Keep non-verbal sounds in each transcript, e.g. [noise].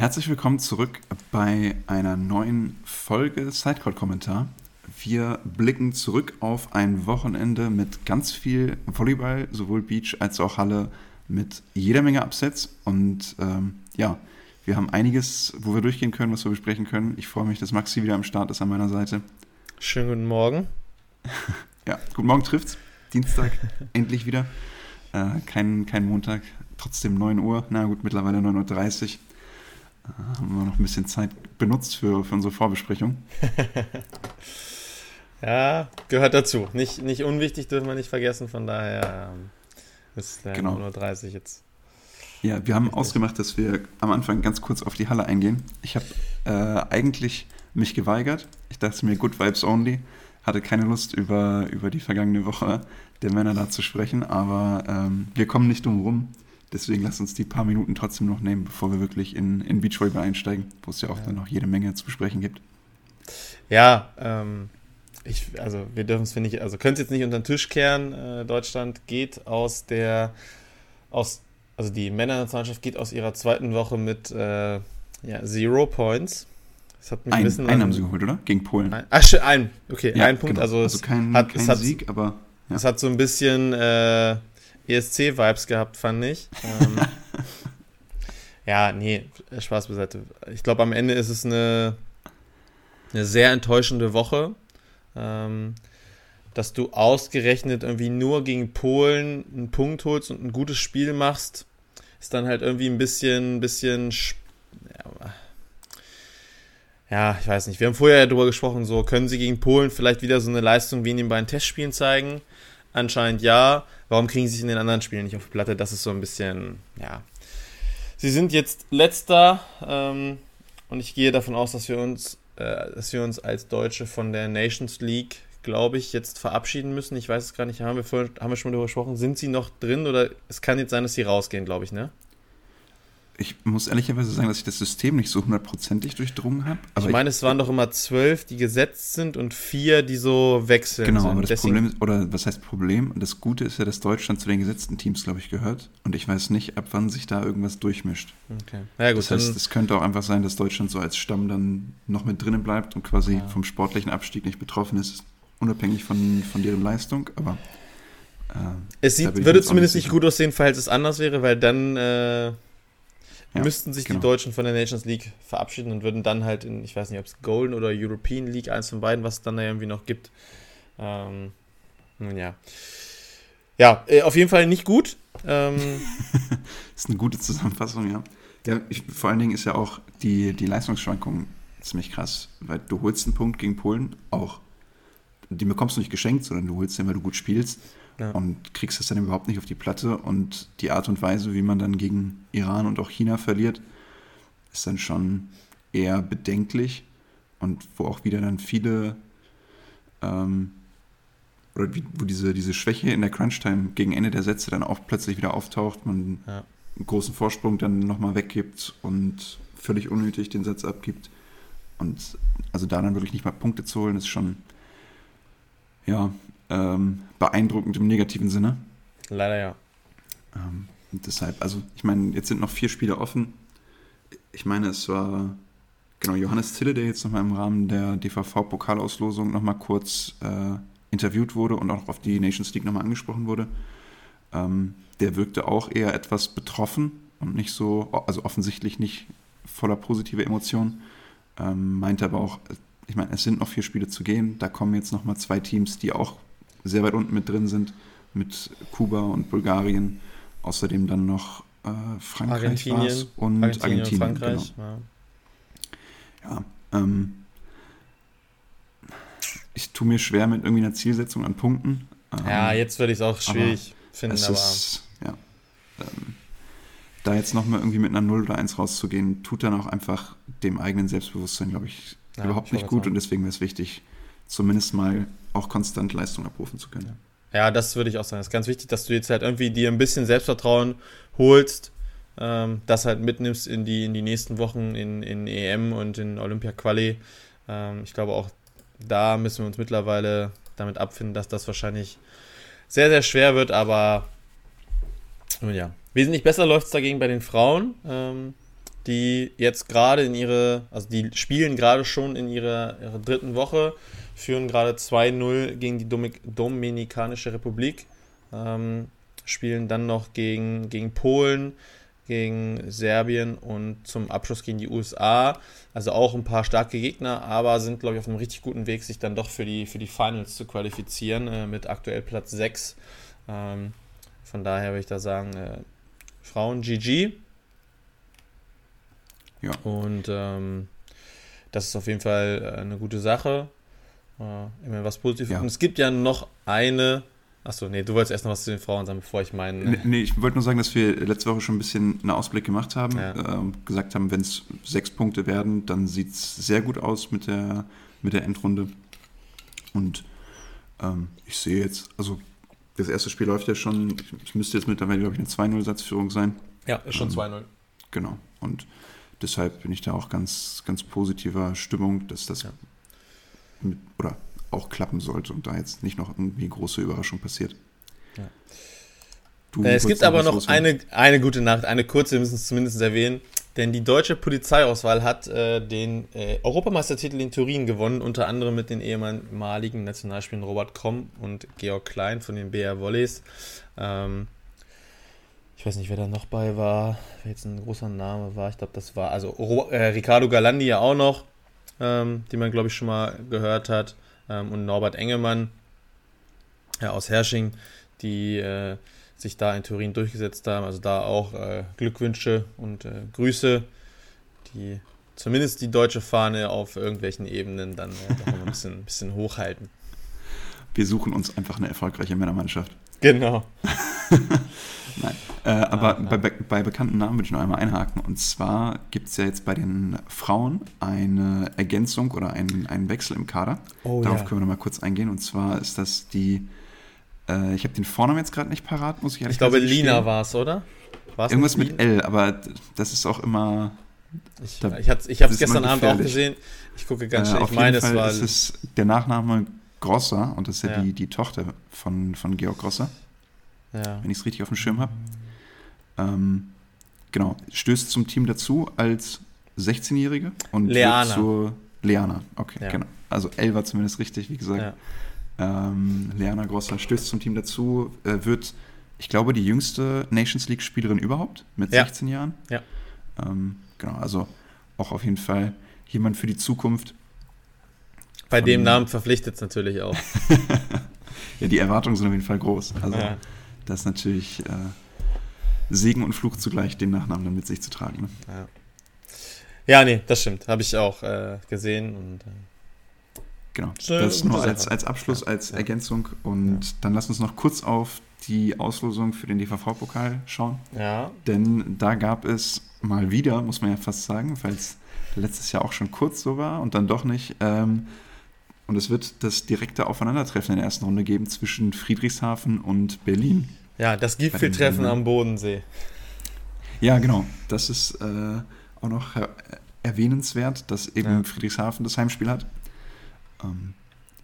Herzlich willkommen zurück bei einer neuen Folge Sidecourt-Kommentar. Wir blicken zurück auf ein Wochenende mit ganz viel Volleyball, sowohl Beach als auch Halle, mit jeder Menge Upsets. Und ähm, ja, wir haben einiges, wo wir durchgehen können, was wir besprechen können. Ich freue mich, dass Maxi wieder am Start ist an meiner Seite. Schönen guten Morgen. [laughs] ja, guten Morgen trifft's. Dienstag, [laughs] endlich wieder. Äh, kein, kein Montag, trotzdem 9 Uhr. Na gut, mittlerweile 9.30 Uhr. Haben wir noch ein bisschen Zeit benutzt für, für unsere Vorbesprechung. [laughs] ja, gehört dazu. Nicht, nicht unwichtig, dürfen wir nicht vergessen. Von daher ähm, ist es genau. 9.30 Uhr jetzt. Ja, wir haben Richtig. ausgemacht, dass wir am Anfang ganz kurz auf die Halle eingehen. Ich habe äh, eigentlich mich geweigert. Ich dachte mir, Good Vibes Only. Hatte keine Lust, über, über die vergangene Woche der Männer da zu sprechen, aber ähm, wir kommen nicht drum rum. Deswegen lass uns die paar Minuten trotzdem noch nehmen, bevor wir wirklich in, in Beachvolleyball einsteigen, wo es ja auch ja. dann noch jede Menge zu besprechen gibt. Ja, ähm, ich, also wir dürfen es, finde ich, also können es jetzt nicht unter den Tisch kehren. Äh, Deutschland geht aus der, aus, also die Männernationalmannschaft geht aus ihrer zweiten Woche mit äh, ja, Zero Points. Das hat mich ein, ein bisschen. Einen haben sie geholt, oder? Gegen Polen. Ein, ach, ein, okay, ja, ein Punkt. Genau. Also, also kein, hat, kein Sieg, aber. Ja. Es hat so ein bisschen äh, ESC-Vibes gehabt, fand ich. Ähm, [laughs] ja, nee, Spaß beiseite. Ich glaube, am Ende ist es eine, eine sehr enttäuschende Woche. Ähm, dass du ausgerechnet irgendwie nur gegen Polen einen Punkt holst und ein gutes Spiel machst, ist dann halt irgendwie ein bisschen, bisschen, ja, ich weiß nicht. Wir haben vorher ja darüber gesprochen, so können sie gegen Polen vielleicht wieder so eine Leistung wie in den beiden Testspielen zeigen. Anscheinend ja. Warum kriegen sie sich in den anderen Spielen nicht auf die Platte? Das ist so ein bisschen, ja. Sie sind jetzt letzter ähm, und ich gehe davon aus, dass wir uns, äh, dass wir uns als Deutsche von der Nations League, glaube ich, jetzt verabschieden müssen. Ich weiß es gar nicht. Haben wir, vorhin, haben wir schon darüber gesprochen? Sind sie noch drin oder es kann jetzt sein, dass sie rausgehen, glaube ich, ne? Ich muss ehrlicherweise sagen, dass ich das System nicht so hundertprozentig durchdrungen habe. Ich meine, es waren doch immer zwölf, die gesetzt sind und vier, die so wechseln. Genau, sind. aber das Deswegen Problem, ist, oder was heißt Problem? Das Gute ist ja, dass Deutschland zu den gesetzten Teams, glaube ich, gehört. Und ich weiß nicht, ab wann sich da irgendwas durchmischt. Okay. Ja, gut, das heißt, es könnte auch einfach sein, dass Deutschland so als Stamm dann noch mit drinnen bleibt und quasi ja. vom sportlichen Abstieg nicht betroffen ist, unabhängig von, von deren Leistung. Aber äh, es sieht, würde zumindest nicht gut aussehen, falls es anders wäre, weil dann. Äh ja, müssten sich genau. die Deutschen von der Nations League verabschieden und würden dann halt in, ich weiß nicht, ob es Golden oder European League, eins von beiden, was es dann da irgendwie noch gibt. Ähm, nun ja. Ja, äh, auf jeden Fall nicht gut. Ähm, [laughs] ist eine gute Zusammenfassung, ja. ja ich, vor allen Dingen ist ja auch die, die Leistungsschwankung ziemlich krass, weil du holst einen Punkt gegen Polen, auch die bekommst du nicht geschenkt, sondern du holst den, weil du gut spielst ja. und kriegst es dann überhaupt nicht auf die Platte. Und die Art und Weise, wie man dann gegen Iran und auch China verliert, ist dann schon eher bedenklich und wo auch wieder dann viele ähm, oder wie, wo diese, diese Schwäche in der Crunch-Time gegen Ende der Sätze dann auch plötzlich wieder auftaucht, man ja. einen großen Vorsprung dann nochmal weggibt und völlig unnötig den Satz abgibt. Und also da dann wirklich nicht mal Punkte zu holen, ist schon ja, ähm, beeindruckend im negativen Sinne. Leider ja. Ähm, deshalb, also ich meine, jetzt sind noch vier Spiele offen. Ich meine, es war genau Johannes Zille, der jetzt nochmal im Rahmen der DVV-Pokalauslosung nochmal kurz äh, interviewt wurde und auch auf die Nations League nochmal angesprochen wurde. Ähm, der wirkte auch eher etwas betroffen und nicht so, also offensichtlich nicht voller positive Emotionen. Ähm, meinte aber auch, ich meine, es sind noch vier Spiele zu gehen. Da kommen jetzt nochmal zwei Teams, die auch sehr weit unten mit drin sind, mit Kuba und Bulgarien. Außerdem dann noch äh, Frankreich Argentinien, und Argentinien, Argentinien und Frankreich. Genau. Ja, ja ähm, ich tue mir schwer mit irgendwie einer Zielsetzung an Punkten. Ähm, ja, jetzt würde ich es auch schwierig finden, aber. Ist, ja, ähm, da jetzt nochmal irgendwie mit einer 0 oder 1 rauszugehen, tut dann auch einfach dem eigenen Selbstbewusstsein, glaube ich, ja, überhaupt nicht gut. Und deswegen wäre es wichtig, zumindest mal auch konstant Leistung abrufen zu können. Ja, das würde ich auch sagen. Es ist ganz wichtig, dass du jetzt halt irgendwie dir ein bisschen Selbstvertrauen holst, ähm, das halt mitnimmst in die, in die nächsten Wochen in, in EM und in Olympia Quali. Ähm, ich glaube auch da müssen wir uns mittlerweile damit abfinden, dass das wahrscheinlich sehr, sehr schwer wird, aber ja. Wesentlich besser läuft es dagegen bei den Frauen. Ähm, die jetzt gerade in ihre, also die spielen gerade schon in ihrer, ihrer dritten Woche, führen gerade 2-0 gegen die Dominikanische Republik, ähm, spielen dann noch gegen, gegen Polen, gegen Serbien und zum Abschluss gegen die USA. Also auch ein paar starke Gegner, aber sind, glaube ich, auf einem richtig guten Weg, sich dann doch für die, für die Finals zu qualifizieren, äh, mit aktuell Platz 6. Ähm, von daher würde ich da sagen, äh, Frauen GG. Ja. Und ähm, das ist auf jeden Fall äh, eine gute Sache. Äh, immer was Positives. Ja. Und es gibt ja noch eine. Achso, nee, du wolltest erst noch was zu den Frauen sagen, bevor ich meinen. Nee, nee, ich wollte nur sagen, dass wir letzte Woche schon ein bisschen einen Ausblick gemacht haben. Ja. Äh, gesagt haben, wenn es sechs Punkte werden, dann sieht es sehr gut aus mit der, mit der Endrunde. Und ähm, ich sehe jetzt, also das erste Spiel läuft ja schon, es müsste jetzt mittlerweile, glaube ich, eine 2-0-Satzführung sein. Ja, ist schon ähm, 2-0. Genau. Und deshalb bin ich da auch ganz, ganz positiver Stimmung, dass das ja. mit, oder auch klappen sollte und da jetzt nicht noch irgendwie große Überraschung passiert. Ja. Äh, es gibt aber noch eine, eine gute Nacht, eine kurze, wir müssen es zumindest erwähnen, denn die deutsche Polizeiauswahl hat äh, den äh, Europameistertitel in Turin gewonnen, unter anderem mit den ehemaligen Nationalspielern Robert Kromm und Georg Klein von den BR Volleys. Ähm, ich weiß nicht, wer da noch bei war, wer jetzt ein großer Name war. Ich glaube, das war also äh, Ricardo Galandi ja auch noch, ähm, den man glaube ich schon mal gehört hat, ähm, und Norbert Engelmann ja, aus Hersching, die äh, sich da in Turin durchgesetzt haben. Also da auch äh, Glückwünsche und äh, Grüße, die zumindest die deutsche Fahne auf irgendwelchen Ebenen dann äh, ein bisschen, ein [laughs] bisschen hochhalten. Wir suchen uns einfach eine erfolgreiche Männermannschaft. Genau. [laughs] Nein. Äh, aber ah, bei, bei, bekannten Namen würde ich noch einmal einhaken. Und zwar gibt es ja jetzt bei den Frauen eine Ergänzung oder einen, einen Wechsel im Kader. Oh, Darauf ja. können wir noch mal kurz eingehen. Und zwar ist das die, äh, ich habe den Vornamen jetzt gerade nicht parat, muss ich ehrlich Ich glaube, Lina war es, oder? War's Irgendwas mit L, aber das ist auch immer. Ich, da, ich, ich habe es gestern Abend auch gesehen. Ich gucke ganz äh, schnell. Ich meine, es war. Es ist der Nachname Grosser und das ist ja, ja. Die, die Tochter von, von Georg Grosser. Ja. Wenn ich es richtig auf dem Schirm habe. Ähm, genau, stößt zum Team dazu als 16-Jährige und Leana. zur Leana. Okay, ja. genau. Also L war zumindest richtig, wie gesagt. Ja. Ähm, Leana Grosser stößt zum Team dazu, äh, wird, ich glaube, die jüngste Nations League-Spielerin überhaupt mit ja. 16 Jahren. Ja. Ähm, genau, also auch auf jeden Fall jemand für die Zukunft. Bei dem Namen verpflichtet es natürlich auch. [laughs] ja, die Erwartungen sind auf jeden Fall groß. Also ja. Das ist natürlich äh, Segen und Fluch zugleich, den Nachnamen dann mit sich zu tragen. Ne? Ja. ja, nee, das stimmt. Habe ich auch äh, gesehen und äh, Genau, das nur als, als Abschluss, als Ergänzung. Und ja. dann lass uns noch kurz auf die Auslosung für den DVV-Pokal schauen. Ja. Denn da gab es mal wieder, muss man ja fast sagen, weil es letztes Jahr auch schon kurz so war und dann doch nicht. Ähm, und es wird das direkte Aufeinandertreffen in der ersten Runde geben zwischen Friedrichshafen und Berlin. Ja, das Gipfeltreffen am Bodensee. Ja, genau. Das ist äh, auch noch erwähnenswert, dass eben ja. Friedrichshafen das Heimspiel hat. Ähm,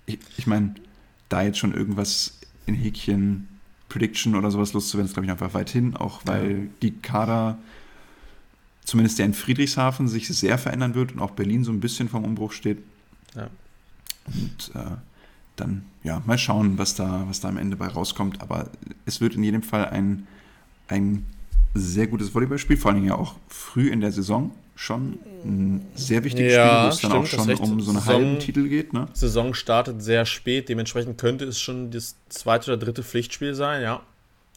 ich, ich meine, da jetzt schon irgendwas in Häkchen Prediction oder sowas loszuwerden, ist, glaube ich, einfach weit hin, auch weil ja. die Kader, zumindest der in Friedrichshafen, sich sehr verändern wird und auch Berlin so ein bisschen vom Umbruch steht. Ja. Und äh, dann ja, mal schauen, was da, was da am Ende bei rauskommt. Aber es wird in jedem Fall ein, ein sehr gutes Volleyballspiel, vor allen Dingen ja auch früh in der Saison schon ein sehr wichtiges ja, Spiel, wo es dann auch schon um so einen Saison, halben Titel geht. Ne? Saison startet sehr spät, dementsprechend könnte es schon das zweite oder dritte Pflichtspiel sein, ja,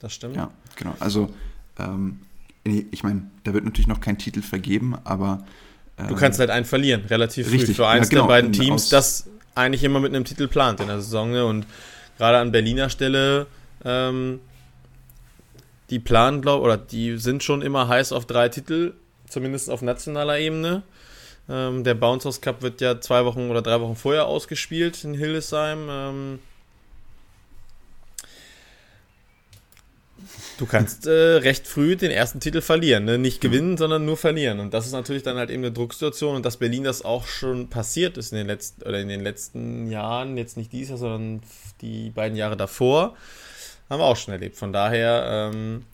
das stimmt. Ja, genau. Also ähm, ich meine, da wird natürlich noch kein Titel vergeben, aber Du kannst halt einen verlieren, relativ richtig, früh für eins ja, genau, der beiden Teams, das eigentlich immer mit einem Titel plant in der Saison. Ne? Und gerade an Berliner Stelle, ähm, die planen, glaube oder die sind schon immer heiß auf drei Titel, zumindest auf nationaler Ebene. Ähm, der Bounce House Cup wird ja zwei Wochen oder drei Wochen vorher ausgespielt in Hildesheim. Ähm, Du kannst äh, recht früh den ersten Titel verlieren. Ne? Nicht gewinnen, sondern nur verlieren. Und das ist natürlich dann halt eben eine Drucksituation. Und dass Berlin das auch schon passiert ist in den letzten, oder in den letzten Jahren, jetzt nicht dieses Jahr, sondern die beiden Jahre davor, haben wir auch schon erlebt. Von daher, ähm,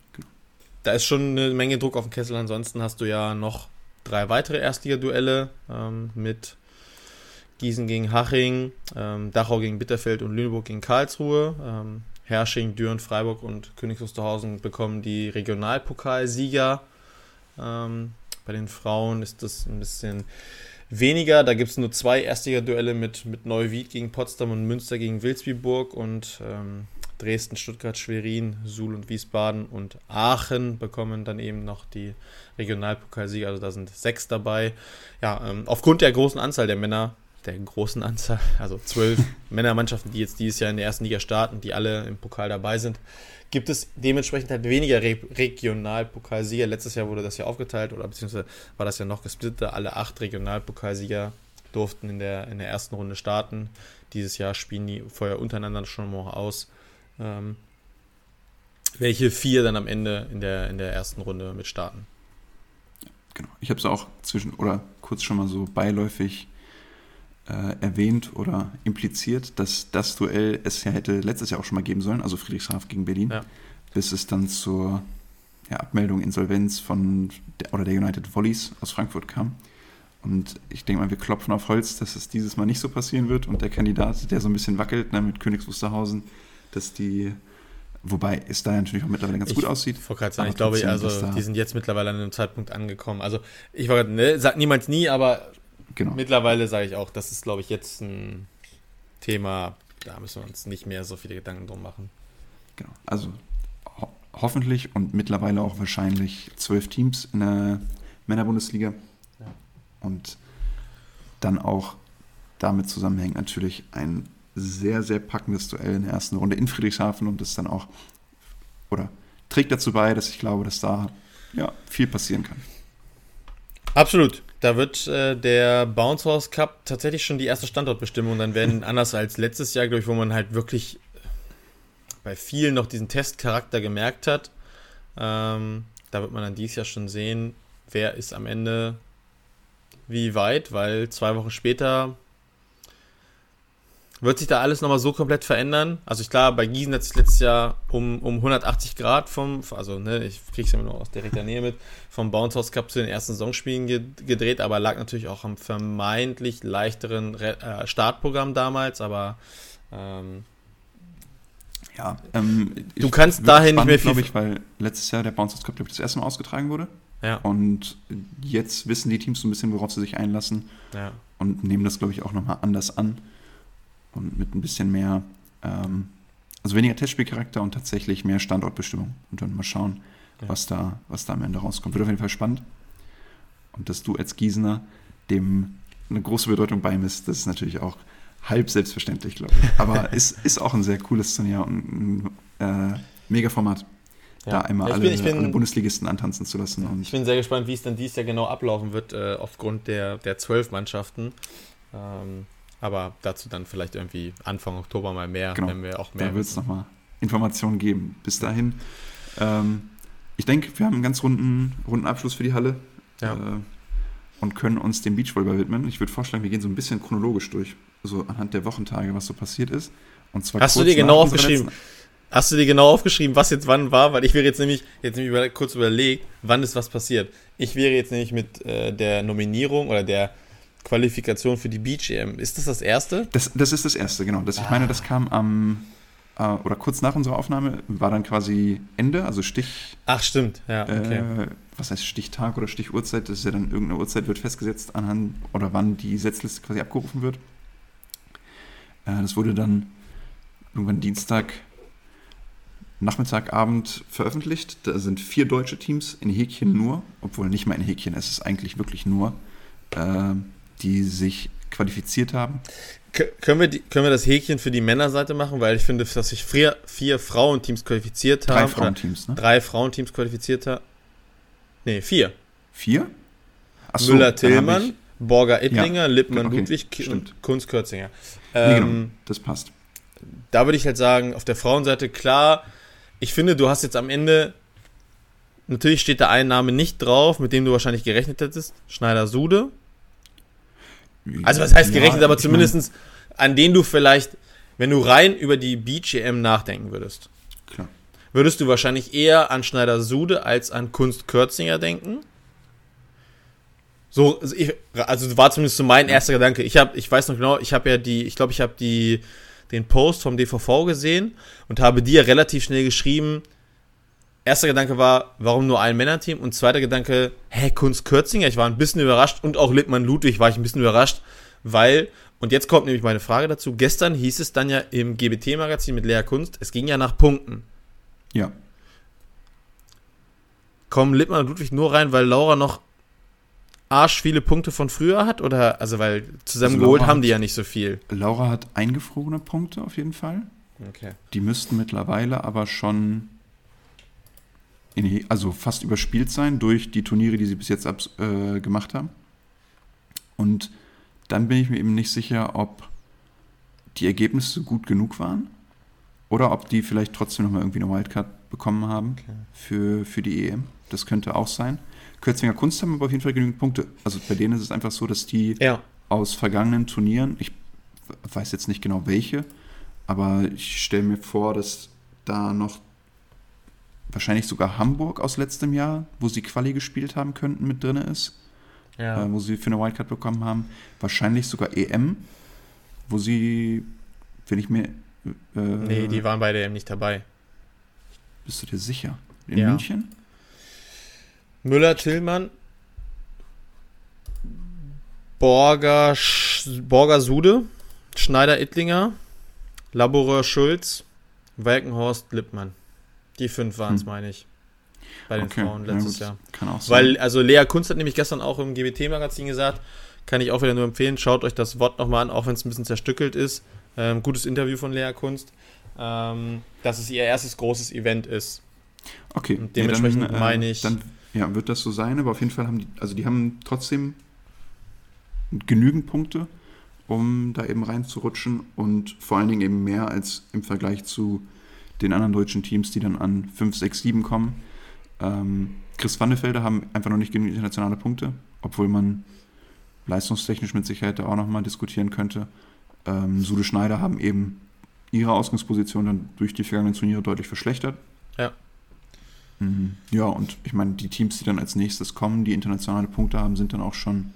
da ist schon eine Menge Druck auf dem Kessel. Ansonsten hast du ja noch drei weitere Erstliga-Duelle ähm, mit Gießen gegen Haching, ähm, Dachau gegen Bitterfeld und Lüneburg gegen Karlsruhe. Ähm, Hersching, Düren, Freiburg und Königs Wusterhausen bekommen die Regionalpokalsieger. Ähm, bei den Frauen ist das ein bisschen weniger. Da gibt es nur zwei Erstliga-Duelle mit, mit Neuwied gegen Potsdam und Münster gegen Wilsbiburg und ähm, Dresden, Stuttgart, Schwerin, Suhl und Wiesbaden und Aachen bekommen dann eben noch die Regionalpokalsieger. Also da sind sechs dabei. Ja, ähm, aufgrund der großen Anzahl der Männer, der großen Anzahl, also zwölf [laughs] Männermannschaften, die jetzt dieses Jahr in der ersten Liga starten, die alle im Pokal dabei sind, gibt es dementsprechend halt weniger Re Regionalpokalsieger. Letztes Jahr wurde das ja aufgeteilt oder beziehungsweise war das ja noch gesplittet. Alle acht Regionalpokalsieger durften in der, in der ersten Runde starten. Dieses Jahr spielen die vorher untereinander schon mal aus ähm, welche vier dann am Ende in der, in der ersten Runde mit starten. Genau. Ich habe es auch zwischen oder kurz schon mal so beiläufig äh, erwähnt oder impliziert, dass das Duell es ja hätte letztes Jahr auch schon mal geben sollen, also Friedrichshafen gegen Berlin, ja. bis es dann zur ja, Abmeldung Insolvenz von der, oder der United Volleys aus Frankfurt kam. Und ich denke mal, wir klopfen auf Holz, dass es dieses Mal nicht so passieren wird. Und der Kandidat, der so ein bisschen wackelt ne, mit Königs Wusterhausen, dass die, wobei es da natürlich auch mittlerweile ganz ich gut aussieht. Ich sagen, ich glaube, also, die sind jetzt mittlerweile an einem Zeitpunkt angekommen. Also ich war ne, sagt niemals nie, aber genau. mittlerweile sage ich auch, das ist, glaube ich, jetzt ein Thema, da müssen wir uns nicht mehr so viele Gedanken drum machen. Genau, also ho hoffentlich und mittlerweile auch wahrscheinlich zwölf Teams in der Männerbundesliga. Ja. Und dann auch damit zusammenhängt natürlich ein sehr, sehr packendes Duell in der ersten Runde in Friedrichshafen und das dann auch, oder trägt dazu bei, dass ich glaube, dass da ja, viel passieren kann. Absolut. Da wird äh, der Bounce House Cup tatsächlich schon die erste Standortbestimmung dann werden, [laughs] anders als letztes Jahr, glaube ich, wo man halt wirklich bei vielen noch diesen Testcharakter gemerkt hat. Ähm, da wird man dann dieses Jahr schon sehen, wer ist am Ende wie weit, weil zwei Wochen später wird sich da alles nochmal so komplett verändern? Also ich klar, bei Gießen hat sich letztes Jahr um, um 180 Grad vom, also ne, ich kriege es ja nur aus direkter Nähe mit, vom Bounce House Cup zu den ersten Saisonspielen gedreht, aber lag natürlich auch am vermeintlich leichteren Re äh, Startprogramm damals, aber ähm, ja, ähm, du kannst dahin nicht mehr viel. glaube ich, weil letztes Jahr der Bounce House Cup, glaube ich, das erste Mal ausgetragen wurde. Ja. Und jetzt wissen die Teams so ein bisschen, worauf sie sich einlassen. Ja. Und nehmen das, glaube ich, auch nochmal anders an und mit ein bisschen mehr, ähm, also weniger Testspielcharakter und tatsächlich mehr Standortbestimmung. Und dann mal schauen, ja. was, da, was da am Ende rauskommt. Wird auf jeden Fall spannend. Und dass du als Gießener dem eine große Bedeutung beimisst, das ist natürlich auch halb selbstverständlich, glaube ich. [laughs] Aber es ist, ist auch ein sehr cooles Turnier und ein äh, mega Format. Ja. Da einmal ja, bin, alle, bin, alle, Bundesligisten antanzen zu lassen. ich bin sehr gespannt, wie es dann dieses Jahr genau ablaufen wird, äh, aufgrund der, der zwölf Mannschaften. Ähm, aber dazu dann vielleicht irgendwie Anfang Oktober mal mehr, genau. wenn wir auch mehr. Da wird es nochmal Informationen geben. Bis dahin. Ähm, ich denke, wir haben einen ganz runden, runden Abschluss für die Halle. Ja. Äh, und können uns dem Beachvolleyball widmen. Ich würde vorschlagen, wir gehen so ein bisschen chronologisch durch, so anhand der Wochentage, was so passiert ist. Und zwar Hast du dir genau aufgeschrieben? Hast du dir genau aufgeschrieben, was jetzt wann war? Weil ich wäre jetzt nämlich, jetzt nämlich kurz überlegt, wann ist was passiert. Ich wäre jetzt nämlich mit äh, der Nominierung oder der Qualifikation für die Beach EM. Ist das das erste? Das, das ist das erste, genau. Das, ah. Ich meine, das kam am äh, oder kurz nach unserer Aufnahme war dann quasi Ende, also Stich. Ach, stimmt, ja, okay. Äh, was heißt Stichtag oder Stichuhrzeit? Das ist ja dann irgendeine Uhrzeit wird festgesetzt anhand oder wann die Setzliste quasi abgerufen wird. Äh, das wurde dann irgendwann Dienstag Nachmittag, Abend veröffentlicht. Da sind vier deutsche Teams in Häkchen nur, obwohl nicht mal in Häkchen, es ist eigentlich wirklich nur. Äh, die sich qualifiziert haben. können, wir die, können wir das Häkchen für die Männerseite machen? Weil ich finde, dass sich vier, vier Frauenteams qualifiziert haben. Drei Frauenteams, ne? Drei Frauenteams qualifiziert haben. Nee, vier. Vier? So, Müller-Tillmann, Borger Ittlinger, ja, Lippmann-Ludwig und Kunz-Kürzinger. Ähm, nee, genau, das passt. Da würde ich halt sagen, auf der Frauenseite klar, ich finde, du hast jetzt am Ende, natürlich steht da ein Name nicht drauf, mit dem du wahrscheinlich gerechnet hättest, Schneider-Sude, also was heißt gerechnet, ja, aber zumindest an den du vielleicht, wenn du rein über die EM nachdenken würdest. Klar. Würdest du wahrscheinlich eher an Schneider-Sude als an Kunst Kürzinger denken? So, also, ich, also war zumindest so mein erster Gedanke. Ich habe, ich weiß noch genau, ich habe ja die, ich glaube, ich habe die den Post vom DVV gesehen und habe dir relativ schnell geschrieben. Erster Gedanke war, warum nur ein Männerteam? Und zweiter Gedanke, hä, Kunst Kürzinger? Ich war ein bisschen überrascht und auch Lippmann Ludwig war ich ein bisschen überrascht, weil, und jetzt kommt nämlich meine Frage dazu, gestern hieß es dann ja im GBT-Magazin mit Lea Kunst, es ging ja nach Punkten. Ja. Kommen Lippmann und Ludwig nur rein, weil Laura noch arsch viele Punkte von früher hat? Oder, also, weil zusammengeholt also haben die ja nicht so viel. Laura hat eingefrorene Punkte auf jeden Fall. Okay. Die müssten mittlerweile aber schon, in, also fast überspielt sein durch die Turniere, die sie bis jetzt ab, äh, gemacht haben. Und dann bin ich mir eben nicht sicher, ob die Ergebnisse gut genug waren oder ob die vielleicht trotzdem nochmal irgendwie eine Wildcard bekommen haben okay. für, für die EM. Das könnte auch sein. Kürzinger Kunst haben aber auf jeden Fall genügend Punkte. Also bei denen ist es einfach so, dass die ja. aus vergangenen Turnieren, ich weiß jetzt nicht genau welche, aber ich stelle mir vor, dass da noch wahrscheinlich sogar Hamburg aus letztem Jahr, wo sie Quali gespielt haben könnten, mit drin ist. Ja. Äh, wo sie für eine Wildcard bekommen haben. Wahrscheinlich sogar EM, wo sie, wenn ich mir. Äh, nee, die waren bei der EM nicht dabei. Bist du dir sicher? In ja. München? Müller, Tillmann, Borger, Borger Sude, Schneider Ittlinger, Laborer Schulz, Walkenhorst Lippmann. Die fünf waren es, hm. meine ich. Bei den okay. Frauen letztes ja, Jahr. Kann auch sein. Weil, also Lea Kunst hat nämlich gestern auch im GBT-Magazin gesagt, kann ich auch wieder nur empfehlen, schaut euch das Wort nochmal an, auch wenn es ein bisschen zerstückelt ist. Ähm, gutes Interview von Lea Kunst, ähm, dass es ihr erstes großes Event ist. Okay. Und dementsprechend ja, dann, äh, meine ich. Dann ja, wird das so sein, aber auf jeden Fall haben die, also die haben trotzdem genügend Punkte, um da eben reinzurutschen und vor allen Dingen eben mehr als im Vergleich zu den anderen deutschen Teams, die dann an 5, 6, 7 kommen. Ähm, Chris Wandefelder haben einfach noch nicht genügend internationale Punkte, obwohl man leistungstechnisch mit Sicherheit da auch nochmal diskutieren könnte. Ähm, Sude Schneider haben eben ihre Ausgangsposition dann durch die vergangenen Turniere deutlich verschlechtert. Ja. Mhm. Ja, und ich meine, die Teams, die dann als nächstes kommen, die internationale Punkte haben, sind dann auch schon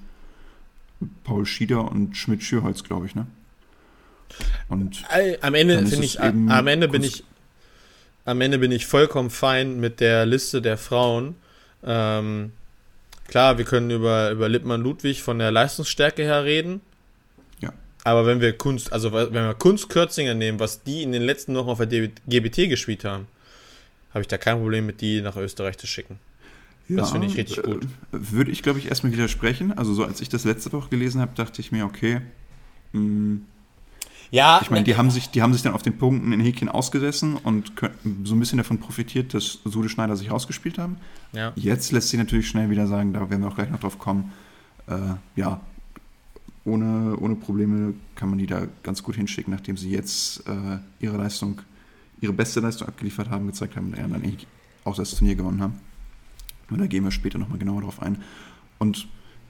Paul Schieder und Schmidt Schürholz, glaube ich, ne? Und am Ende finde ich, am Ende bin ich, am Ende bin ich vollkommen fein mit der Liste der Frauen. Ähm, klar, wir können über, über Lippmann Ludwig von der Leistungsstärke her reden. Ja. Aber wenn wir Kunst, also wenn wir Kunst Kürzinger nehmen, was die in den letzten Wochen auf der GBT gespielt haben, habe ich da kein Problem mit, die nach Österreich zu schicken. Ja, das finde ich richtig gut. Äh, würde ich, glaube ich, erstmal widersprechen. Also, so als ich das letzte Woche gelesen habe, dachte ich mir, okay. Mh, hm, ja. Ich meine, die haben sich, die haben sich dann auf den Punkten in Häkchen ausgesessen und so ein bisschen davon profitiert, dass Sude Schneider sich rausgespielt haben. Ja. Jetzt lässt sich natürlich schnell wieder sagen, da werden wir auch gleich noch drauf kommen. Äh, ja, ohne, ohne Probleme kann man die da ganz gut hinschicken, nachdem sie jetzt äh, ihre Leistung ihre beste Leistung abgeliefert haben, gezeigt haben und dann auch das Turnier gewonnen haben. Und da gehen wir später nochmal genauer drauf ein. Und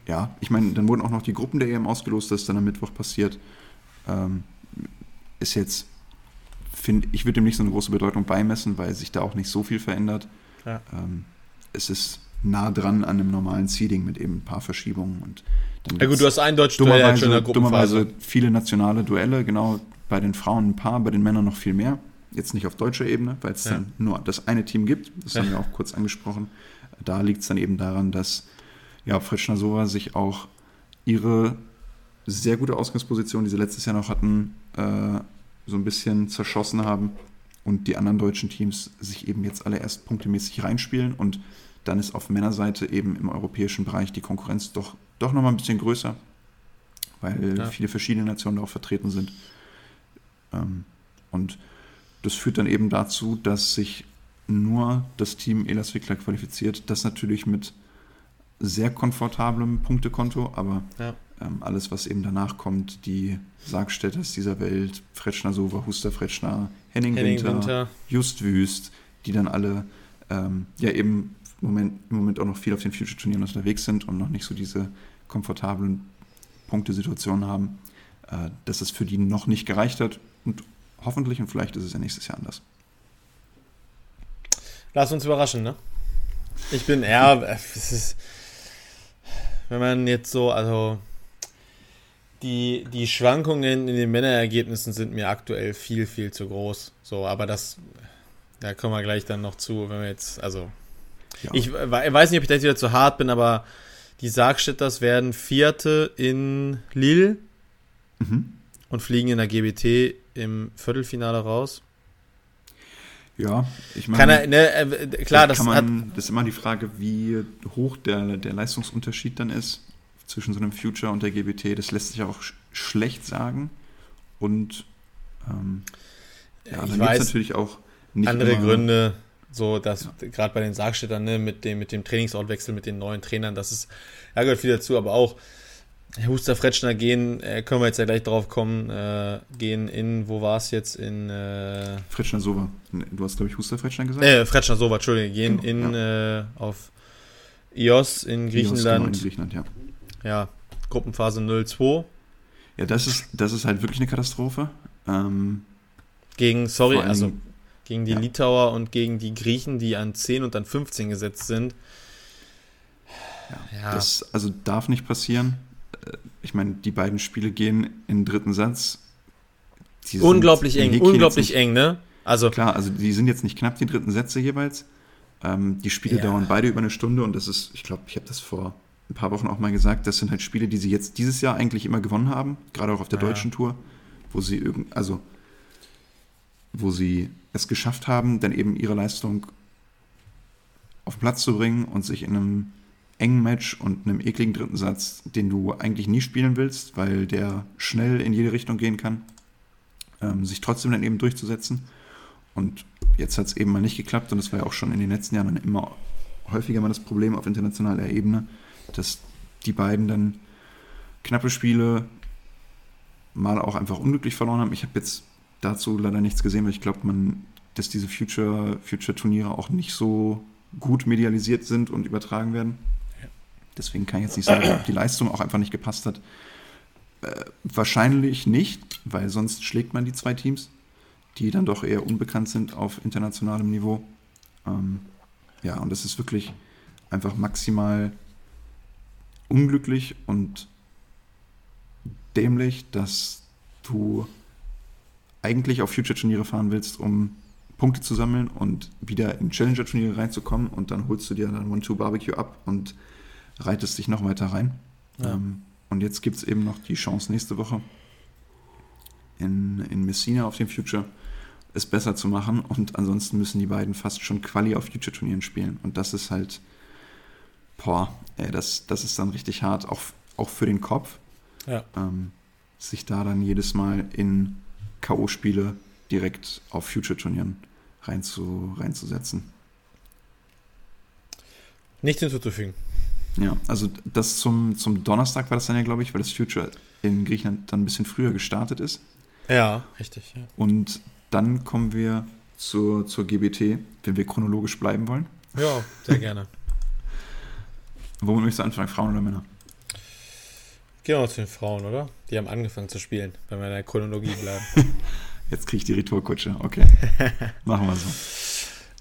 ja, ich meine, dann wurden auch noch die Gruppen der EM ausgelost, das ist dann am Mittwoch passiert. Ähm, ist jetzt, find, ich würde dem nicht so eine große Bedeutung beimessen, weil sich da auch nicht so viel verändert. Ja. Ähm, es ist nah dran an einem normalen Seeding mit eben ein paar Verschiebungen. Und dann ja gut, du hast ein deutsches Duell in der. Dummerweise viele nationale Duelle, genau, bei den Frauen ein paar, bei den Männern noch viel mehr. Jetzt nicht auf deutscher Ebene, weil es ja. dann nur das eine Team gibt. Das ja. haben wir auch kurz angesprochen. Da liegt es dann eben daran, dass ja, Fretschner sich auch ihre sehr gute Ausgangsposition, die sie letztes Jahr noch hatten, äh, so ein bisschen zerschossen haben und die anderen deutschen Teams sich eben jetzt alle erst punktemäßig reinspielen und dann ist auf Männerseite eben im europäischen Bereich die Konkurrenz doch, doch nochmal ein bisschen größer, weil ja. viele verschiedene Nationen da auch vertreten sind. Ähm, und das führt dann eben dazu, dass sich nur das Team Elas Wickler qualifiziert. Das natürlich mit sehr komfortablem Punktekonto, aber ja. Ähm, alles, was eben danach kommt, die Sargstädters dieser Welt, Fretschner Sova, Huster Fretschner, Henning, Henning Winter, Winter, Just Wüst, die dann alle ähm, ja eben im Moment, im Moment auch noch viel auf den Future-Turnieren unterwegs sind und noch nicht so diese komfortablen Punktesituationen haben, äh, dass es für die noch nicht gereicht hat und hoffentlich und vielleicht ist es ja nächstes Jahr anders. Lass uns überraschen, ne? Ich bin, ja, [laughs] es ist. wenn man jetzt so, also die, die Schwankungen in den Männerergebnissen sind mir aktuell viel, viel zu groß. So, aber das, da kommen wir gleich dann noch zu, wenn wir jetzt, also, ja. ich weiß nicht, ob ich da jetzt wieder zu hart bin, aber die Sargstädters werden Vierte in Lille mhm. und fliegen in der GBT im Viertelfinale raus. Ja, ich meine, ne, äh, klar, das, man, hat, das ist immer die Frage, wie hoch der, der Leistungsunterschied dann ist zwischen so einem Future und der GBT. Das lässt sich auch sch schlecht sagen. Und ähm, ja, ich dann gibt es natürlich auch andere Gründe, so dass ja. gerade bei den Sargstädtern ne, mit, dem, mit dem Trainingsortwechsel, mit den neuen Trainern, das ist, da gehört viel dazu, aber auch Huster Fretschner gehen, äh, können wir jetzt ja gleich drauf kommen, äh, gehen in, wo war es jetzt? In äh, Fretschner Sova. Du hast, glaube ich, Huster Fretschner gesagt? Äh, Fretschner Sova, Entschuldigung, gehen genau, in ja. äh, auf IOS in Griechenland. IOS, genau in Griechenland, ja. Ja, Gruppenphase 0-2. Ja, das ist, das ist halt wirklich eine Katastrophe. Ähm, gegen, sorry, also gegen die ja. Litauer und gegen die Griechen, die an 10 und an 15 gesetzt sind. Ja, ja. Das also darf nicht passieren. Äh, ich meine, die beiden Spiele gehen in den dritten Satz. Die unglaublich eng, unglaublich nicht, eng, ne? Also klar, also die sind jetzt nicht knapp die dritten Sätze jeweils. Ähm, die Spiele ja. dauern beide über eine Stunde und das ist, ich glaube, ich habe das vor ein paar Wochen auch mal gesagt, das sind halt Spiele, die sie jetzt dieses Jahr eigentlich immer gewonnen haben, gerade auch auf der ja. deutschen Tour, wo sie irgend, also wo sie es geschafft haben, dann eben ihre Leistung auf Platz zu bringen und sich in einem engen Match und einem ekligen dritten Satz, den du eigentlich nie spielen willst, weil der schnell in jede Richtung gehen kann, ähm, sich trotzdem dann eben durchzusetzen. Und jetzt hat es eben mal nicht geklappt und das war ja auch schon in den letzten Jahren immer häufiger mal das Problem auf internationaler Ebene, dass die beiden dann knappe Spiele mal auch einfach unglücklich verloren haben. Ich habe jetzt dazu leider nichts gesehen, weil ich glaube, man, dass diese Future, Future-Turniere auch nicht so gut medialisiert sind und übertragen werden. Deswegen kann ich jetzt nicht sagen, ob die Leistung auch einfach nicht gepasst hat. Äh, wahrscheinlich nicht, weil sonst schlägt man die zwei Teams, die dann doch eher unbekannt sind auf internationalem Niveau. Ähm, ja, und das ist wirklich einfach maximal unglücklich und dämlich, dass du eigentlich auf Future-Turniere fahren willst, um Punkte zu sammeln und wieder in Challenger-Turniere reinzukommen und dann holst du dir dann One-Two-Barbecue ab und reitest dich noch weiter rein. Ja. Ähm, und jetzt gibt es eben noch die Chance nächste Woche in, in Messina auf dem Future es besser zu machen und ansonsten müssen die beiden fast schon Quali auf Future-Turnieren spielen und das ist halt boah, ey, das, das ist dann richtig hart, auch, auch für den Kopf, ja. ähm, sich da dann jedes Mal in K.O.-Spiele direkt auf Future-Turnieren reinzu, reinzusetzen. Nichts hinzuzufügen. Ja, also das zum, zum Donnerstag war das dann ja, glaube ich, weil das Future in Griechenland dann ein bisschen früher gestartet ist. Ja, richtig. Ja. Und dann kommen wir zur, zur GBT, wenn wir chronologisch bleiben wollen. Ja, sehr gerne. [laughs] Womit möchtest du anfangen, Frauen oder Männer? Gehen wir mal zu den Frauen, oder? Die haben angefangen zu spielen, wenn wir in der Chronologie bleiben. [laughs] Jetzt kriege ich die Retourkutsche. Okay. [laughs] Machen wir so.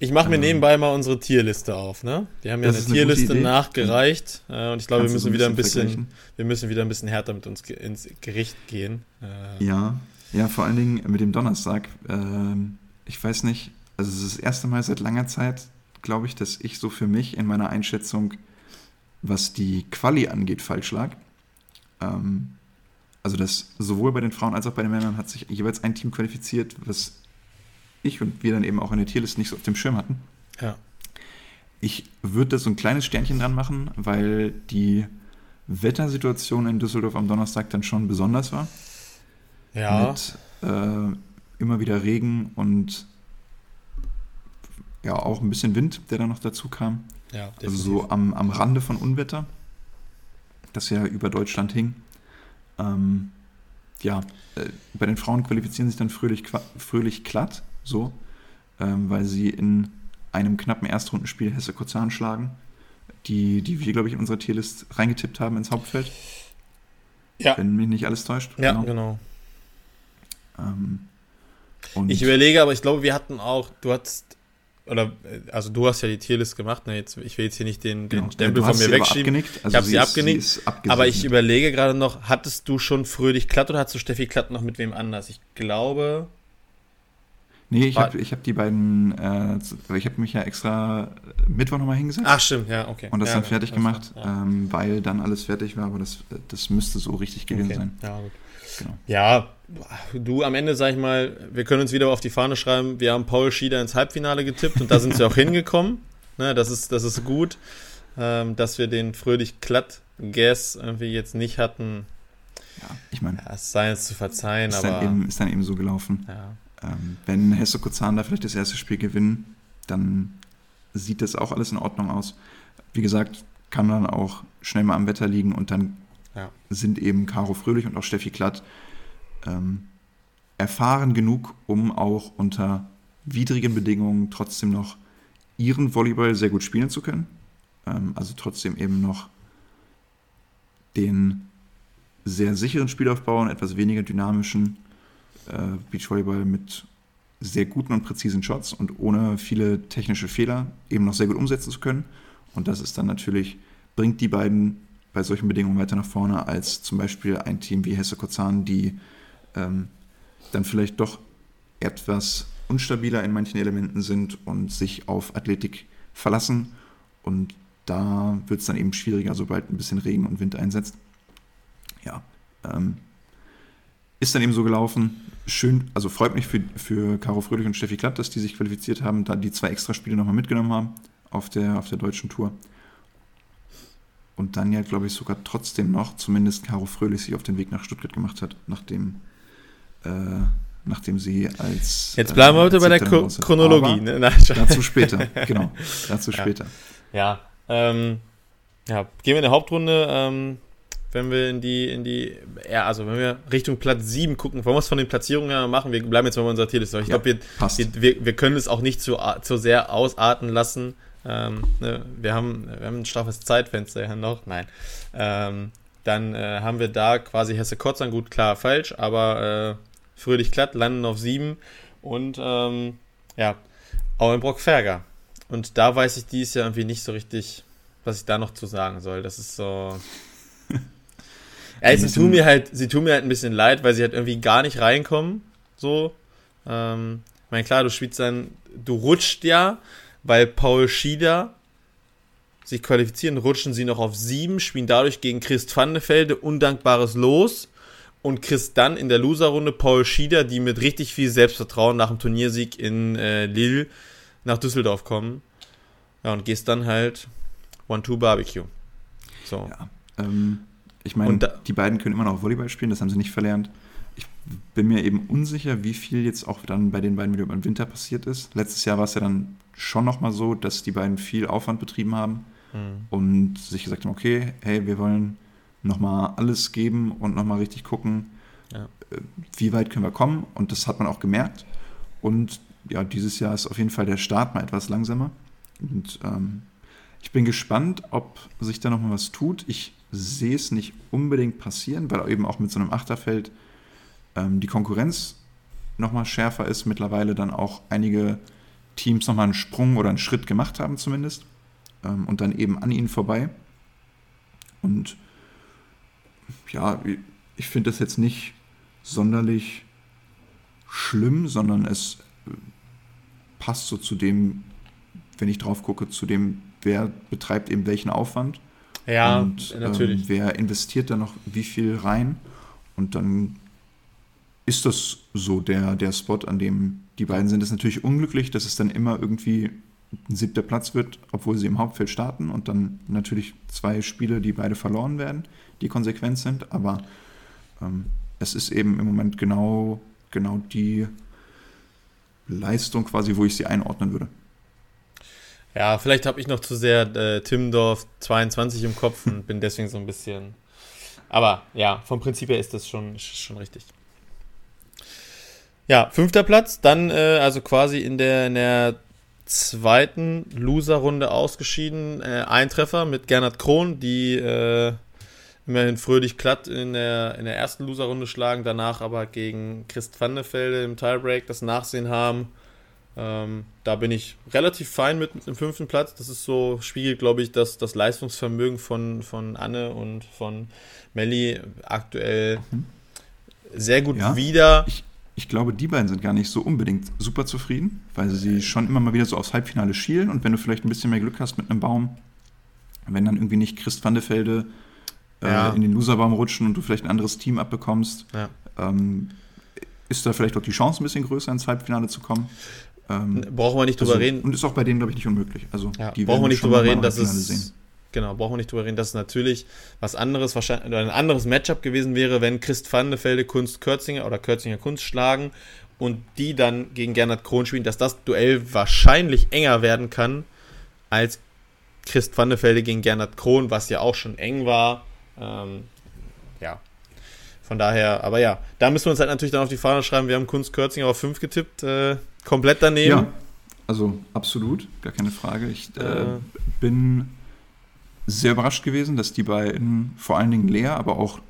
Ich mache mir ähm, nebenbei mal unsere Tierliste auf, ne? Wir haben ja eine Tierliste eine nachgereicht äh, und ich glaube, wir müssen wieder ein bisschen, wir müssen wieder ein bisschen härter mit uns ins Gericht gehen. Äh, ja, ja, vor allen Dingen mit dem Donnerstag. Ähm, ich weiß nicht, also es ist das erste Mal seit langer Zeit, glaube ich, dass ich so für mich in meiner Einschätzung was die Quali angeht, falsch lag. Ähm, also das sowohl bei den Frauen als auch bei den Männern hat sich jeweils ein Team qualifiziert, was ich und wir dann eben auch in der Tierliste nicht so auf dem Schirm hatten. Ja. Ich würde da so ein kleines Sternchen dran machen, weil die Wettersituation in Düsseldorf am Donnerstag dann schon besonders war. Ja. Mit äh, immer wieder Regen und ja auch ein bisschen Wind, der dann noch dazu kam. Ja, also so am, am Rande von Unwetter, das ja über Deutschland hing. Ähm, ja, äh, bei den Frauen qualifizieren sich dann fröhlich, fröhlich glatt, so, ähm, weil sie in einem knappen Erstrundenspiel Hesse Kozan schlagen, die, die wir, glaube ich, in unserer Tierlist reingetippt haben ins Hauptfeld. Ja. Wenn mich nicht alles täuscht. Ja, genau. genau. Ähm, ich überlege, aber ich glaube, wir hatten auch, du hattest oder äh, also du hast ja die Tierlist gemacht, ne? jetzt, ich will jetzt hier nicht den, den genau. Stempel von mir wegschieben. Also ich habe sie abgenickt, ist, aber ich überlege gerade noch, hattest du schon Fröhlich Klatt oder hattest du Steffi Klatt noch mit wem anders? Ich glaube. Nee, ich habe ich hab die beiden, äh, ich habe mich ja extra Mittwoch nochmal hingesetzt. Ach stimmt, ja, okay. Und das ja, dann fertig gemacht, ja. ähm, weil dann alles fertig war, aber das, das müsste so richtig gewesen okay. sein. Ja, gut. Genau. Ja, du am Ende, sag ich mal, wir können uns wieder auf die Fahne schreiben, wir haben Paul Schieder ins Halbfinale getippt und da sind sie auch [laughs] hingekommen. Ne, das, ist, das ist gut, ähm, dass wir den fröhlich glatt Guess irgendwie jetzt nicht hatten. Ja, ich meine. Ja, es sei jetzt zu verzeihen, ist aber. Dann eben, ist dann eben so gelaufen. Ja. Ähm, wenn Hesse Kozan da vielleicht das erste Spiel gewinnen, dann sieht das auch alles in Ordnung aus. Wie gesagt, kann dann auch schnell mal am Wetter liegen und dann ja. sind eben Caro Fröhlich und auch Steffi Klatt ähm, erfahren genug, um auch unter widrigen Bedingungen trotzdem noch ihren Volleyball sehr gut spielen zu können. Ähm, also trotzdem eben noch den sehr sicheren Spielaufbau und etwas weniger dynamischen äh, Beachvolleyball mit sehr guten und präzisen Shots und ohne viele technische Fehler eben noch sehr gut umsetzen zu können. Und das ist dann natürlich, bringt die beiden bei solchen Bedingungen weiter nach vorne als zum Beispiel ein Team wie Hesse Kozan, die ähm, dann vielleicht doch etwas unstabiler in manchen Elementen sind und sich auf Athletik verlassen. Und da wird es dann eben schwieriger, sobald ein bisschen Regen und Wind einsetzt. Ja, ähm, ist dann eben so gelaufen. Schön, also freut mich für, für Caro Fröhlich und Steffi Klatt, dass die sich qualifiziert haben, da die zwei Extraspiele nochmal mitgenommen haben auf der, auf der deutschen Tour und dann ja, glaube ich, sogar trotzdem noch, zumindest Caro Fröhlich sich auf den Weg nach Stuttgart gemacht hat, nachdem, äh, nachdem sie als. Jetzt bleiben wir heute bei der Chro Chronologie. Ne? dazu später, genau. Dazu [laughs] ja. später. Ja, ähm, ja, gehen wir in der Hauptrunde. Ähm, wenn wir in die, in die, ja, also wenn wir Richtung Platz 7 gucken, wollen wir es von den Platzierungen her machen? Wir bleiben jetzt mal bei unserer Tierliste. Ich ja, glaube, wir, wir, wir, können es auch nicht zu, zu sehr ausarten lassen. Ähm, ne, wir, haben, wir haben ein straffes Zeitfenster ja noch. Nein. Ähm, dann äh, haben wir da quasi Hesse Kotzern, gut, klar, falsch, aber äh, Fröhlich Glatt landen auf 7 und ähm, ja, Auenbrock Ferger. Und da weiß ich dies Jahr irgendwie nicht so richtig, was ich da noch zu sagen soll. Das ist so. [laughs] ja, sie tun mir halt, sie tun mir halt ein bisschen leid, weil sie halt irgendwie gar nicht reinkommen. So. Ähm, ich meine, klar, du spielst dann, du rutscht ja, weil Paul Schieder sich qualifizieren, rutschen sie noch auf sieben, spielen dadurch gegen Christ Vandefelde undankbares Los und Chris dann in der Loserrunde Paul Schieder, die mit richtig viel Selbstvertrauen nach dem Turniersieg in äh, Lille nach Düsseldorf kommen. Ja, und gehst dann halt One-Two-Barbecue. So. Ja, ähm, ich meine, die beiden können immer noch Volleyball spielen, das haben sie nicht verlernt ich bin mir eben unsicher, wie viel jetzt auch dann bei den beiden wieder im Winter passiert ist. Letztes Jahr war es ja dann schon nochmal so, dass die beiden viel Aufwand betrieben haben mhm. und sich gesagt haben, okay, hey, wir wollen nochmal alles geben und nochmal richtig gucken, ja. Äh, wie weit können wir kommen. Und das hat man auch gemerkt. Und ja, dieses Jahr ist auf jeden Fall der Start mal etwas langsamer. Und ähm, ich bin gespannt, ob sich da nochmal was tut. Ich sehe es nicht unbedingt passieren, weil eben auch mit so einem Achterfeld ähm, die Konkurrenz nochmal schärfer ist, mittlerweile dann auch einige Teams nochmal einen Sprung oder einen Schritt gemacht haben zumindest ähm, und dann eben an ihnen vorbei. Und ja, ich finde das jetzt nicht sonderlich schlimm, sondern es äh, passt so zu dem, wenn ich drauf gucke, zu dem, wer betreibt eben welchen Aufwand. Ja, und, natürlich. Ähm, wer investiert da noch wie viel rein? Und dann ist das so der, der Spot, an dem die beiden sind. Es ist natürlich unglücklich, dass es dann immer irgendwie ein siebter Platz wird, obwohl sie im Hauptfeld starten und dann natürlich zwei Spiele, die beide verloren werden, die konsequent sind. Aber ähm, es ist eben im Moment genau, genau die Leistung quasi, wo ich sie einordnen würde. Ja, vielleicht habe ich noch zu sehr äh, Timmendorf 22 im Kopf und bin deswegen so ein bisschen. Aber ja, vom Prinzip her ist das schon, schon richtig. Ja, fünfter Platz, dann äh, also quasi in der, in der zweiten Loser-Runde ausgeschieden. Äh, ein Treffer mit Gernot Krohn, die äh, immerhin fröhlich glatt in der, in der ersten Loser-Runde schlagen, danach aber gegen Christ Vandefelde im Tiebreak das Nachsehen haben. Ähm, da bin ich relativ fein mit, mit dem fünften Platz. Das ist so, spiegelt, glaube ich, das, das Leistungsvermögen von, von Anne und von Melli aktuell mhm. sehr gut ja, wieder. Ich, ich glaube, die beiden sind gar nicht so unbedingt super zufrieden, weil sie schon immer mal wieder so aufs Halbfinale schielen und wenn du vielleicht ein bisschen mehr Glück hast mit einem Baum, wenn dann irgendwie nicht Christ van äh, ja. in den Loserbaum rutschen und du vielleicht ein anderes Team abbekommst, ja. ähm, ist da vielleicht auch die Chance ein bisschen größer ins Halbfinale zu kommen. Ähm, brauchen wir nicht drüber also, reden. Und ist auch bei denen, glaube ich, nicht unmöglich. Also, ja, die brauchen wir nicht drüber reden, dass es. Sehen. Genau, brauchen wir nicht drüber reden, dass es natürlich was anderes, wahrscheinlich ein anderes Matchup gewesen wäre, wenn Christ van de Velde Kunst Kürzinger oder Kürzinger Kunst schlagen und die dann gegen Gernot Kron spielen, dass das Duell wahrscheinlich enger werden kann als Christ van de Velde gegen Gernot Kron, was ja auch schon eng war. Ähm, ja. Von daher, aber ja, da müssen wir uns halt natürlich dann auf die Fahne schreiben, wir haben Kunst Kürzinger auf 5 getippt, äh, komplett daneben. Ja, also absolut, gar keine Frage. Ich äh, äh. bin sehr überrascht gewesen, dass die beiden, vor allen Dingen Lea, aber auch,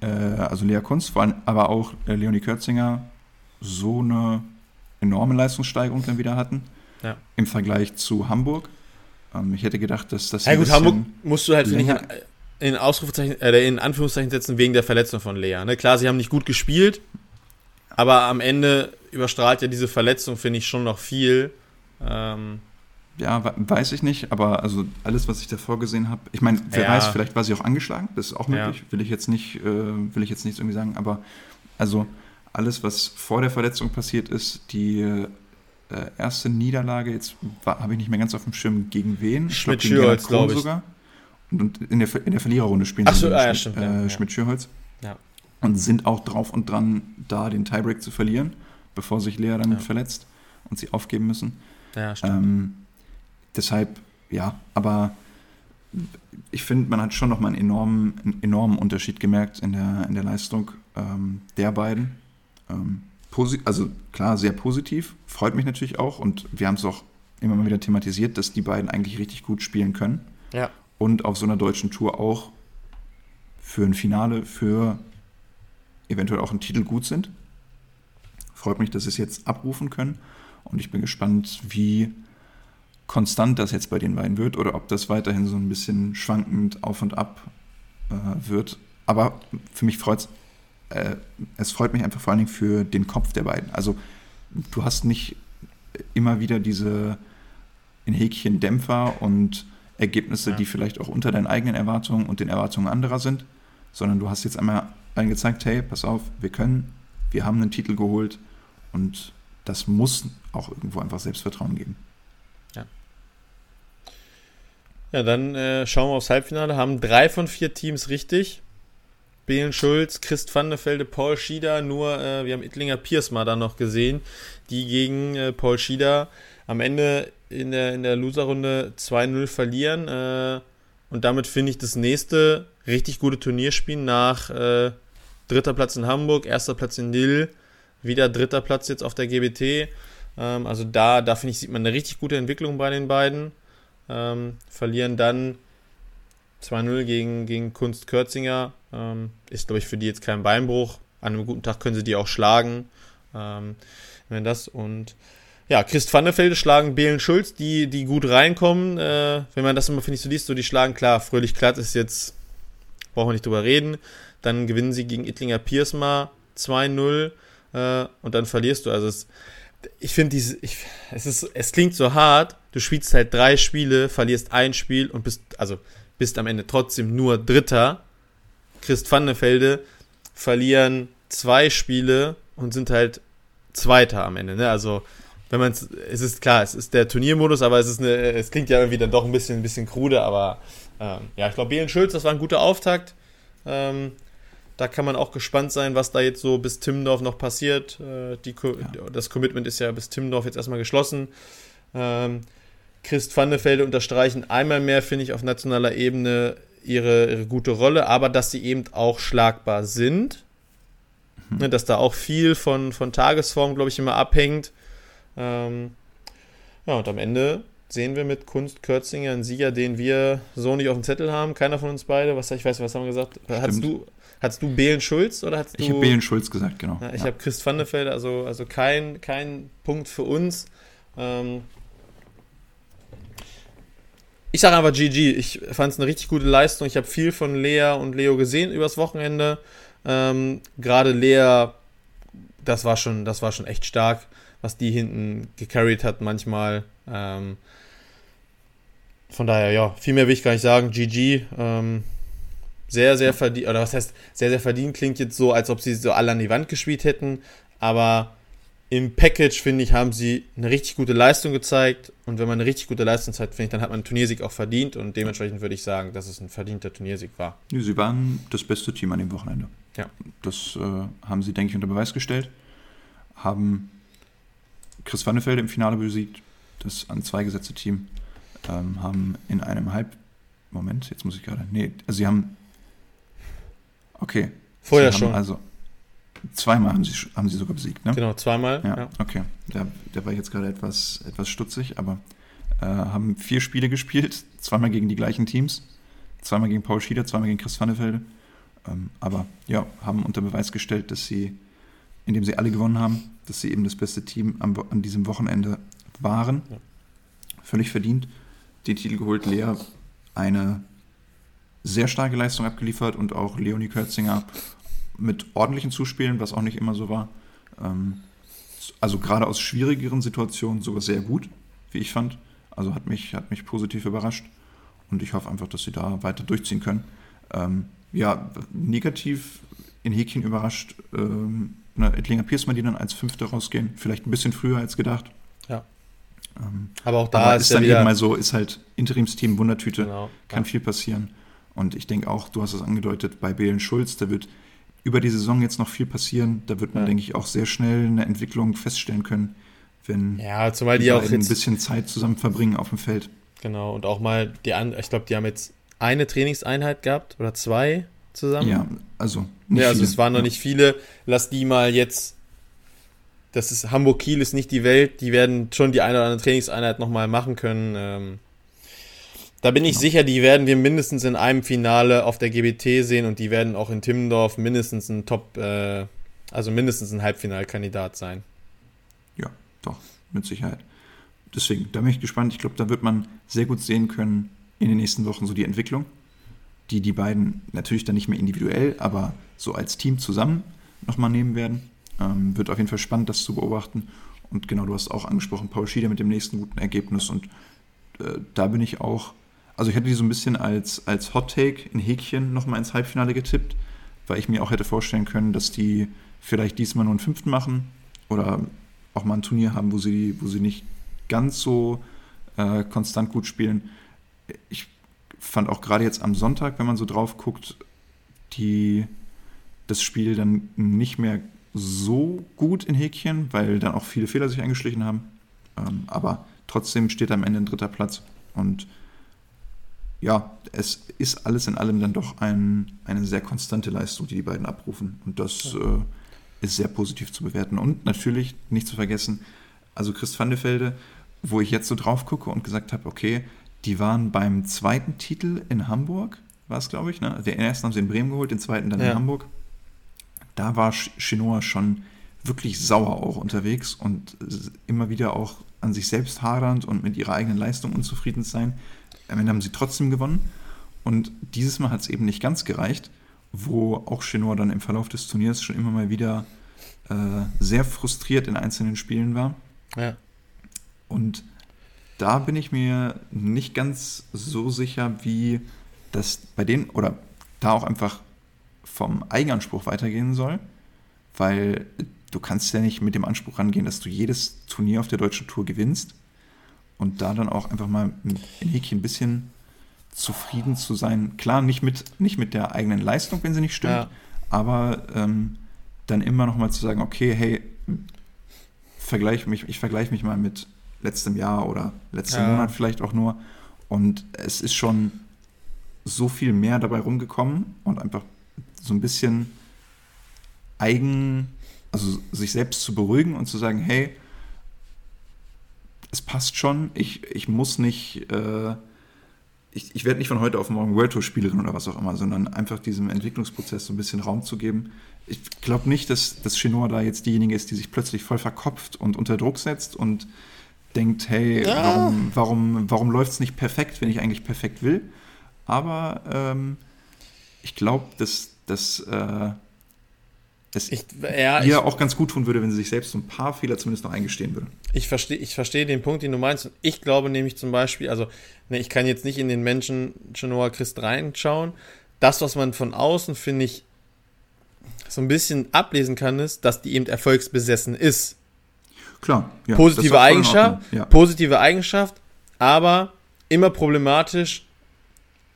äh, also Lea Kunst, vor allem, aber auch äh, Leonie Kürzinger so eine enorme Leistungssteigerung dann wieder hatten. Ja. Im Vergleich zu Hamburg. Ähm, ich hätte gedacht, dass das. Ja, gut, Hamburg musst du halt, finde ich, in, Ausrufezeichen, äh, in Anführungszeichen setzen wegen der Verletzung von Lea. Ne? Klar, sie haben nicht gut gespielt, aber am Ende überstrahlt ja diese Verletzung, finde ich, schon noch viel. Ähm, ja, weiß ich nicht, aber also alles, was ich davor gesehen habe, ich meine, wer ja. weiß, vielleicht war sie auch angeschlagen, das ist auch möglich, ja. will ich jetzt nicht, äh, will ich jetzt nichts irgendwie sagen, aber also alles, was vor der Verletzung passiert ist, die äh, erste Niederlage, jetzt habe ich nicht mehr ganz auf dem Schirm, gegen wen? Schmidt Schürholz, glaube ich. sogar. Und, in, der, in der Verliererrunde spielen Ach so, sie ah, ja, stimmt, äh, Schmidt Schürholz. Ja. Und sind auch drauf und dran, da den Tiebreak zu verlieren, bevor sich Lea dann verletzt und sie aufgeben müssen. Ja, stimmt. Ähm, deshalb, ja, aber ich finde, man hat schon nochmal einen enormen, einen enormen Unterschied gemerkt in der, in der Leistung ähm, der beiden. Ähm, also klar, sehr positiv, freut mich natürlich auch und wir haben es auch immer mal wieder thematisiert, dass die beiden eigentlich richtig gut spielen können. Ja. Und auf so einer deutschen Tour auch für ein Finale, für eventuell auch einen Titel gut sind. Freut mich, dass sie es jetzt abrufen können und ich bin gespannt, wie konstant das jetzt bei den beiden wird oder ob das weiterhin so ein bisschen schwankend auf und ab äh, wird. Aber für mich freut es, äh, es freut mich einfach vor allen Dingen für den Kopf der beiden. Also du hast nicht immer wieder diese in Häkchen Dämpfer und Ergebnisse, ja. die vielleicht auch unter deinen eigenen Erwartungen und den Erwartungen anderer sind, sondern du hast jetzt einmal allen gezeigt, hey, pass auf, wir können, wir haben einen Titel geholt und das muss auch irgendwo einfach Selbstvertrauen geben. Ja, dann äh, schauen wir aufs Halbfinale. Haben drei von vier Teams richtig. Belen Schulz, Christ van der Velde, Paul Schieder. Nur, äh, wir haben Ittlinger Piers mal da noch gesehen, die gegen äh, Paul Schieder am Ende in der, in der Loserrunde 2-0 verlieren. Äh, und damit finde ich das nächste richtig gute Turnierspiel nach äh, dritter Platz in Hamburg, erster Platz in Lille, wieder dritter Platz jetzt auf der GBT. Ähm, also da, da finde ich, sieht man eine richtig gute Entwicklung bei den beiden ähm, verlieren dann 2-0 gegen, gegen Kunst Kürzinger. Ähm, ist, glaube ich, für die jetzt kein Beinbruch. An einem guten Tag können sie die auch schlagen. Ähm, wenn das und ja, Christ van der Velde schlagen Belen Schulz, die, die gut reinkommen. Äh, wenn man das immer, finde ich, so liest, so die schlagen, klar, Fröhlich Glatt ist jetzt, brauchen wir nicht drüber reden. Dann gewinnen sie gegen Ittlinger Piersma 2-0 äh, und dann verlierst du. Also es, ich finde es es klingt so hart. Du spielst halt drei Spiele, verlierst ein Spiel und bist, also bist am Ende trotzdem nur Dritter. Christ Vannefelde verlieren zwei Spiele und sind halt Zweiter am Ende. Ne? Also wenn man es, es ist klar, es ist der Turniermodus, aber es ist eine, es klingt ja irgendwie dann doch ein bisschen, ein bisschen krude, aber ähm, ja, ich glaube, Belen Schulz, das war ein guter Auftakt. Ähm, da kann man auch gespannt sein, was da jetzt so bis Timmendorf noch passiert. Äh, die, ja. Das Commitment ist ja bis Timmendorf jetzt erstmal geschlossen. Ähm, Christ Vandefelde unterstreichen einmal mehr, finde ich, auf nationaler Ebene ihre, ihre, gute Rolle, aber dass sie eben auch schlagbar sind. Mhm. Ne, dass da auch viel von, von Tagesform, glaube ich, immer abhängt. Ähm, ja, und am Ende sehen wir mit Kunst Kürzinger einen Sieger, den wir so nicht auf dem Zettel haben. Keiner von uns beide. Was, ich weiß, was haben wir gesagt? Hast du, Hattest du Belen Schulz oder hast du. Ich habe Belen Schulz gesagt, genau. Ja, ich ja. habe Christ Vandefeld, also, also kein, kein Punkt für uns. Ähm ich sage einfach GG. Ich fand es eine richtig gute Leistung. Ich habe viel von Lea und Leo gesehen übers Wochenende. Ähm, Gerade Lea, das war schon, das war schon echt stark, was die hinten gecarried hat manchmal. Ähm, von daher, ja, viel mehr will ich gar nicht sagen. GG. Ähm, sehr, sehr verdient, oder was heißt, sehr, sehr verdient klingt jetzt so, als ob sie so alle an die Wand gespielt hätten. Aber im Package, finde ich, haben sie eine richtig gute Leistung gezeigt. Und wenn man eine richtig gute Leistung zeigt, finde ich, dann hat man einen Turniersieg auch verdient. Und dementsprechend würde ich sagen, dass es ein verdienter Turniersieg war. Sie waren das beste Team an dem Wochenende. Ja. Das äh, haben sie, denke ich, unter Beweis gestellt. Haben Chris Vannefelde im Finale besiegt, das an zwei gesetzte Team. Ähm, haben in einem Halb. Moment, jetzt muss ich gerade. Nee, also sie haben. Okay. Vorher schon. Also Zweimal haben sie, haben sie sogar besiegt, ne? Genau, zweimal. Ja, ja. okay. Da, da war ich jetzt gerade etwas, etwas stutzig, aber äh, haben vier Spiele gespielt, [laughs] zweimal gegen die gleichen Teams, zweimal gegen Paul Schieder, zweimal gegen Chris Vannefelde. Ähm, aber ja, haben unter Beweis gestellt, dass sie, indem sie alle gewonnen haben, dass sie eben das beste Team am, an diesem Wochenende waren. Ja. Völlig verdient. Den Titel geholt, Lea eine sehr starke Leistung abgeliefert und auch Leonie Kürzinger mit ordentlichen Zuspielen, was auch nicht immer so war. Ähm, also gerade aus schwierigeren Situationen sogar sehr gut, wie ich fand. Also hat mich, hat mich positiv überrascht und ich hoffe einfach, dass sie da weiter durchziehen können. Ähm, ja, negativ in Häkchen überrascht, ähm, ne, Ettlinger Piersmann, die dann als Fünfte rausgehen, vielleicht ein bisschen früher als gedacht. Ja. Ähm, aber auch da aber ist, ist dann eben mal so, ist halt Interimsteam Wundertüte, genau, kann ja. viel passieren. Und ich denke auch, du hast es angedeutet, bei Belen Schulz, da wird über die Saison jetzt noch viel passieren. Da wird man, ja. denke ich, auch sehr schnell eine Entwicklung feststellen können, wenn ja, zumal die, die auch ein bisschen Zeit zusammen verbringen auf dem Feld. Genau, und auch mal die an, ich glaube, die haben jetzt eine Trainingseinheit gehabt oder zwei zusammen. Ja, also ja, also viele. es waren noch nicht viele. Lass die mal jetzt. Das ist Hamburg Kiel ist nicht die Welt. Die werden schon die eine oder andere Trainingseinheit nochmal machen können. Ähm, da bin ich genau. sicher, die werden wir mindestens in einem Finale auf der GBT sehen und die werden auch in Timmendorf mindestens ein Top, äh, also mindestens ein Halbfinalkandidat sein. Ja, doch, mit Sicherheit. Deswegen, da bin ich gespannt. Ich glaube, da wird man sehr gut sehen können in den nächsten Wochen so die Entwicklung, die die beiden natürlich dann nicht mehr individuell, aber so als Team zusammen nochmal nehmen werden. Ähm, wird auf jeden Fall spannend, das zu beobachten. Und genau, du hast auch angesprochen, Paul Schieder mit dem nächsten guten Ergebnis. Und äh, da bin ich auch also ich hätte die so ein bisschen als, als Hot Take in Häkchen nochmal ins Halbfinale getippt, weil ich mir auch hätte vorstellen können, dass die vielleicht diesmal nur einen fünften machen oder auch mal ein Turnier haben, wo sie, wo sie nicht ganz so äh, konstant gut spielen. Ich fand auch gerade jetzt am Sonntag, wenn man so drauf guckt, die, das Spiel dann nicht mehr so gut in Häkchen, weil dann auch viele Fehler sich eingeschlichen haben. Ähm, aber trotzdem steht am Ende ein dritter Platz. Und ja, es ist alles in allem dann doch ein, eine sehr konstante Leistung, die die beiden abrufen. Und das ja. äh, ist sehr positiv zu bewerten. Und natürlich nicht zu vergessen, also Chris van de Velde, wo ich jetzt so drauf gucke und gesagt habe, okay, die waren beim zweiten Titel in Hamburg, war es, glaube ich. Ne? Den ersten haben sie in Bremen geholt, den zweiten dann ja. in Hamburg. Da war Chinoa schon wirklich sauer auch unterwegs und immer wieder auch an sich selbst hadernd und mit ihrer eigenen Leistung unzufrieden sein. Am Ende haben sie trotzdem gewonnen. Und dieses Mal hat es eben nicht ganz gereicht, wo auch Chenoir dann im Verlauf des Turniers schon immer mal wieder äh, sehr frustriert in einzelnen Spielen war. Ja. Und da bin ich mir nicht ganz so sicher, wie das bei denen oder da auch einfach vom Eigenanspruch weitergehen soll, weil du kannst ja nicht mit dem Anspruch rangehen, dass du jedes Turnier auf der deutschen Tour gewinnst und da dann auch einfach mal in Häkchen ein bisschen zufrieden zu sein. Klar, nicht mit, nicht mit der eigenen Leistung, wenn sie nicht stimmt, ja. aber ähm, dann immer noch mal zu sagen, okay, hey, vergleich mich, ich vergleiche mich mal mit letztem Jahr oder letzten ja. Monat vielleicht auch nur. Und es ist schon so viel mehr dabei rumgekommen und einfach so ein bisschen eigen, also sich selbst zu beruhigen und zu sagen, hey, es passt schon. Ich, ich muss nicht, äh, ich, ich werde nicht von heute auf morgen World Tour Spielerin oder was auch immer, sondern einfach diesem Entwicklungsprozess so ein bisschen Raum zu geben. Ich glaube nicht, dass, dass Chinoa da jetzt diejenige ist, die sich plötzlich voll verkopft und unter Druck setzt und denkt, hey, ja. warum, warum, warum läuft es nicht perfekt, wenn ich eigentlich perfekt will? Aber ähm, ich glaube, dass, dass äh, es ich, ja, ihr ich, auch ganz gut tun würde, wenn sie sich selbst so ein paar Fehler zumindest noch eingestehen würde. Ich verstehe ich versteh den Punkt, den du meinst. Ich glaube nämlich zum Beispiel, also ne, ich kann jetzt nicht in den Menschen Genoa Christ reinschauen. Das, was man von außen, finde ich, so ein bisschen ablesen kann, ist, dass die eben erfolgsbesessen ist. Klar. Ja, positive Eigenschaft, ja. positive Eigenschaft, aber immer problematisch,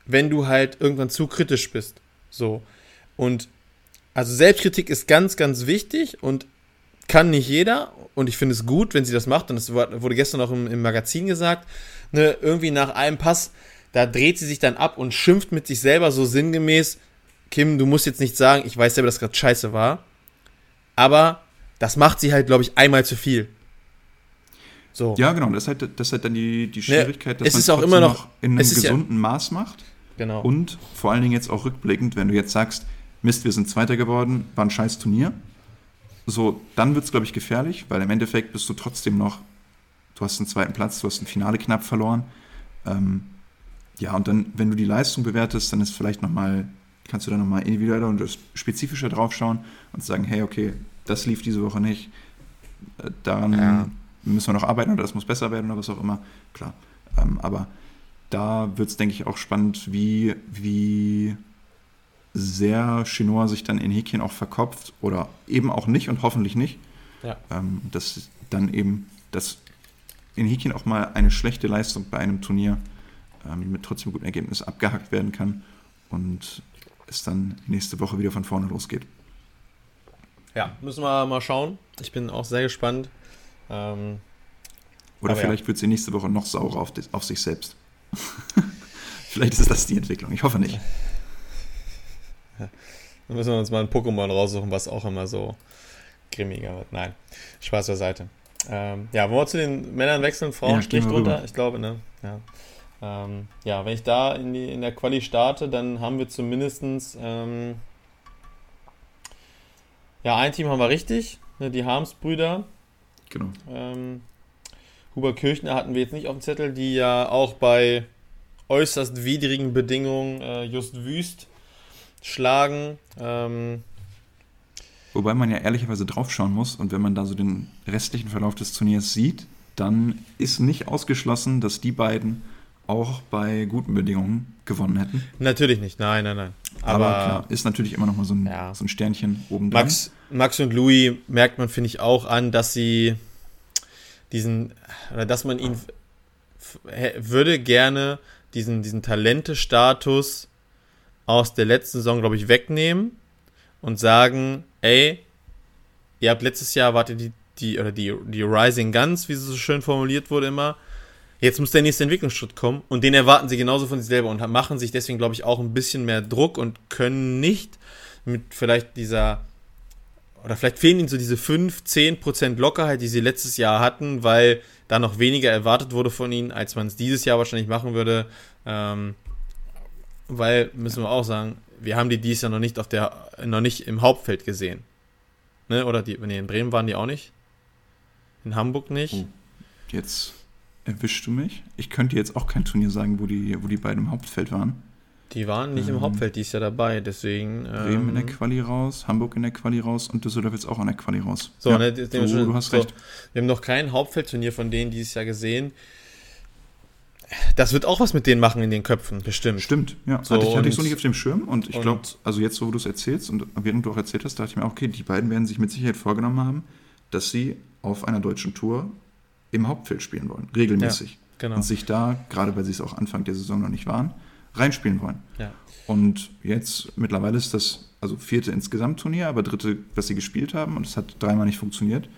wenn du halt irgendwann zu kritisch bist. So. Und also Selbstkritik ist ganz, ganz wichtig und kann nicht jeder. Und ich finde es gut, wenn sie das macht. Und das wurde gestern auch im, im Magazin gesagt. Ne, irgendwie nach einem Pass, da dreht sie sich dann ab und schimpft mit sich selber so sinngemäß. Kim, du musst jetzt nicht sagen, ich weiß selber, dass gerade scheiße war. Aber das macht sie halt, glaube ich, einmal zu viel. So. Ja, genau. Das ist halt, das ist halt dann die, die Schwierigkeit, dass man es auch immer noch, in einem gesunden ja, Maß macht. Genau. Und vor allen Dingen jetzt auch rückblickend, wenn du jetzt sagst, Mist, wir sind Zweiter geworden, war ein scheiß Turnier. So, dann wird es, glaube ich, gefährlich, weil im Endeffekt bist du trotzdem noch, du hast einen zweiten Platz, du hast ein Finale knapp verloren. Ähm, ja, und dann, wenn du die Leistung bewertest, dann ist vielleicht nochmal, kannst du da nochmal individueller und spezifischer drauf schauen und sagen, hey, okay, das lief diese Woche nicht, äh, daran ja. Müssen wir noch arbeiten oder das muss besser werden oder was auch immer. Klar. Ähm, aber da wird es, denke ich, auch spannend, wie, wie sehr Chinois sich dann in Häkchen auch verkopft oder eben auch nicht und hoffentlich nicht. Ja. Ähm, dass dann eben, dass in Häkchen auch mal eine schlechte Leistung bei einem Turnier ähm, mit trotzdem gutem Ergebnis abgehackt werden kann und es dann nächste Woche wieder von vorne losgeht. Ja, müssen wir mal schauen. Ich bin auch sehr gespannt. Ähm, Oder vielleicht ja. wird sie nächste Woche noch saurer auf, auf sich selbst. [laughs] vielleicht ist das die Entwicklung. Ich hoffe nicht. [laughs] Dann müssen wir uns mal ein Pokémon raussuchen, was auch immer so grimmiger wird. Nein, Spaß beiseite. Ähm, ja, wollen wir zu den Männern wechseln? Frauen ja, Strich drunter? Ich glaube, ne? Ja. Ähm, ja, wenn ich da in, die, in der Quali starte, dann haben wir zumindest ähm, ja, ein Team haben wir richtig, ne, die Harms-Brüder. Genau. Ähm, Huber Kirchner hatten wir jetzt nicht auf dem Zettel, die ja auch bei äußerst widrigen Bedingungen äh, just wüst schlagen. Ähm, Wobei man ja ehrlicherweise draufschauen muss und wenn man da so den restlichen Verlauf des Turniers sieht, dann ist nicht ausgeschlossen, dass die beiden auch bei guten Bedingungen gewonnen hätten. Natürlich nicht, nein, nein, nein. Aber, Aber klar, ist natürlich immer noch mal so ein, ja. so ein Sternchen oben dran. Max, Max und Louis merkt man, finde ich, auch an, dass sie diesen, oder dass man ihn würde gerne diesen, diesen Talente-Status aus der letzten Saison, glaube ich, wegnehmen und sagen, ey, ihr habt letztes Jahr, wart ihr die, die, oder die, die Rising Guns, wie sie so schön formuliert wurde immer, jetzt muss der nächste Entwicklungsschritt kommen und den erwarten sie genauso von sich selber und machen sich deswegen, glaube ich, auch ein bisschen mehr Druck und können nicht mit vielleicht dieser, oder vielleicht fehlen ihnen so diese 5, 10% Lockerheit, die sie letztes Jahr hatten, weil da noch weniger erwartet wurde von ihnen, als man es dieses Jahr wahrscheinlich machen würde. Ähm, weil, müssen wir auch sagen, wir haben die dies Jahr noch nicht auf der, noch nicht im Hauptfeld gesehen. Ne? Oder die, nee, in Bremen waren die auch nicht. In Hamburg nicht. Oh, jetzt erwischst du mich. Ich könnte jetzt auch kein Turnier sagen, wo die, wo die beiden im Hauptfeld waren. Die waren nicht ähm, im Hauptfeld dies Jahr dabei, deswegen. Bremen ähm, in der Quali raus, Hamburg in der Quali raus und Düsseldorf jetzt auch in der Quali raus. So, ja, ne, du, du hast so, recht. Wir haben noch kein Hauptfeldturnier von denen dieses Jahr gesehen das wird auch was mit denen machen in den Köpfen, bestimmt. Stimmt, ja. So, hatte, ich, hatte ich so nicht auf dem Schirm und ich glaube, also jetzt, so wo du es erzählst und während du auch erzählt hast, dachte ich mir, okay, die beiden werden sich mit Sicherheit vorgenommen haben, dass sie auf einer deutschen Tour im Hauptfeld spielen wollen, regelmäßig. Ja, genau. Und sich da, gerade weil sie es auch Anfang der Saison noch nicht waren, reinspielen wollen. Ja. Und jetzt, mittlerweile ist das, also vierte insgesamt Turnier, aber dritte, was sie gespielt haben und es hat dreimal nicht funktioniert.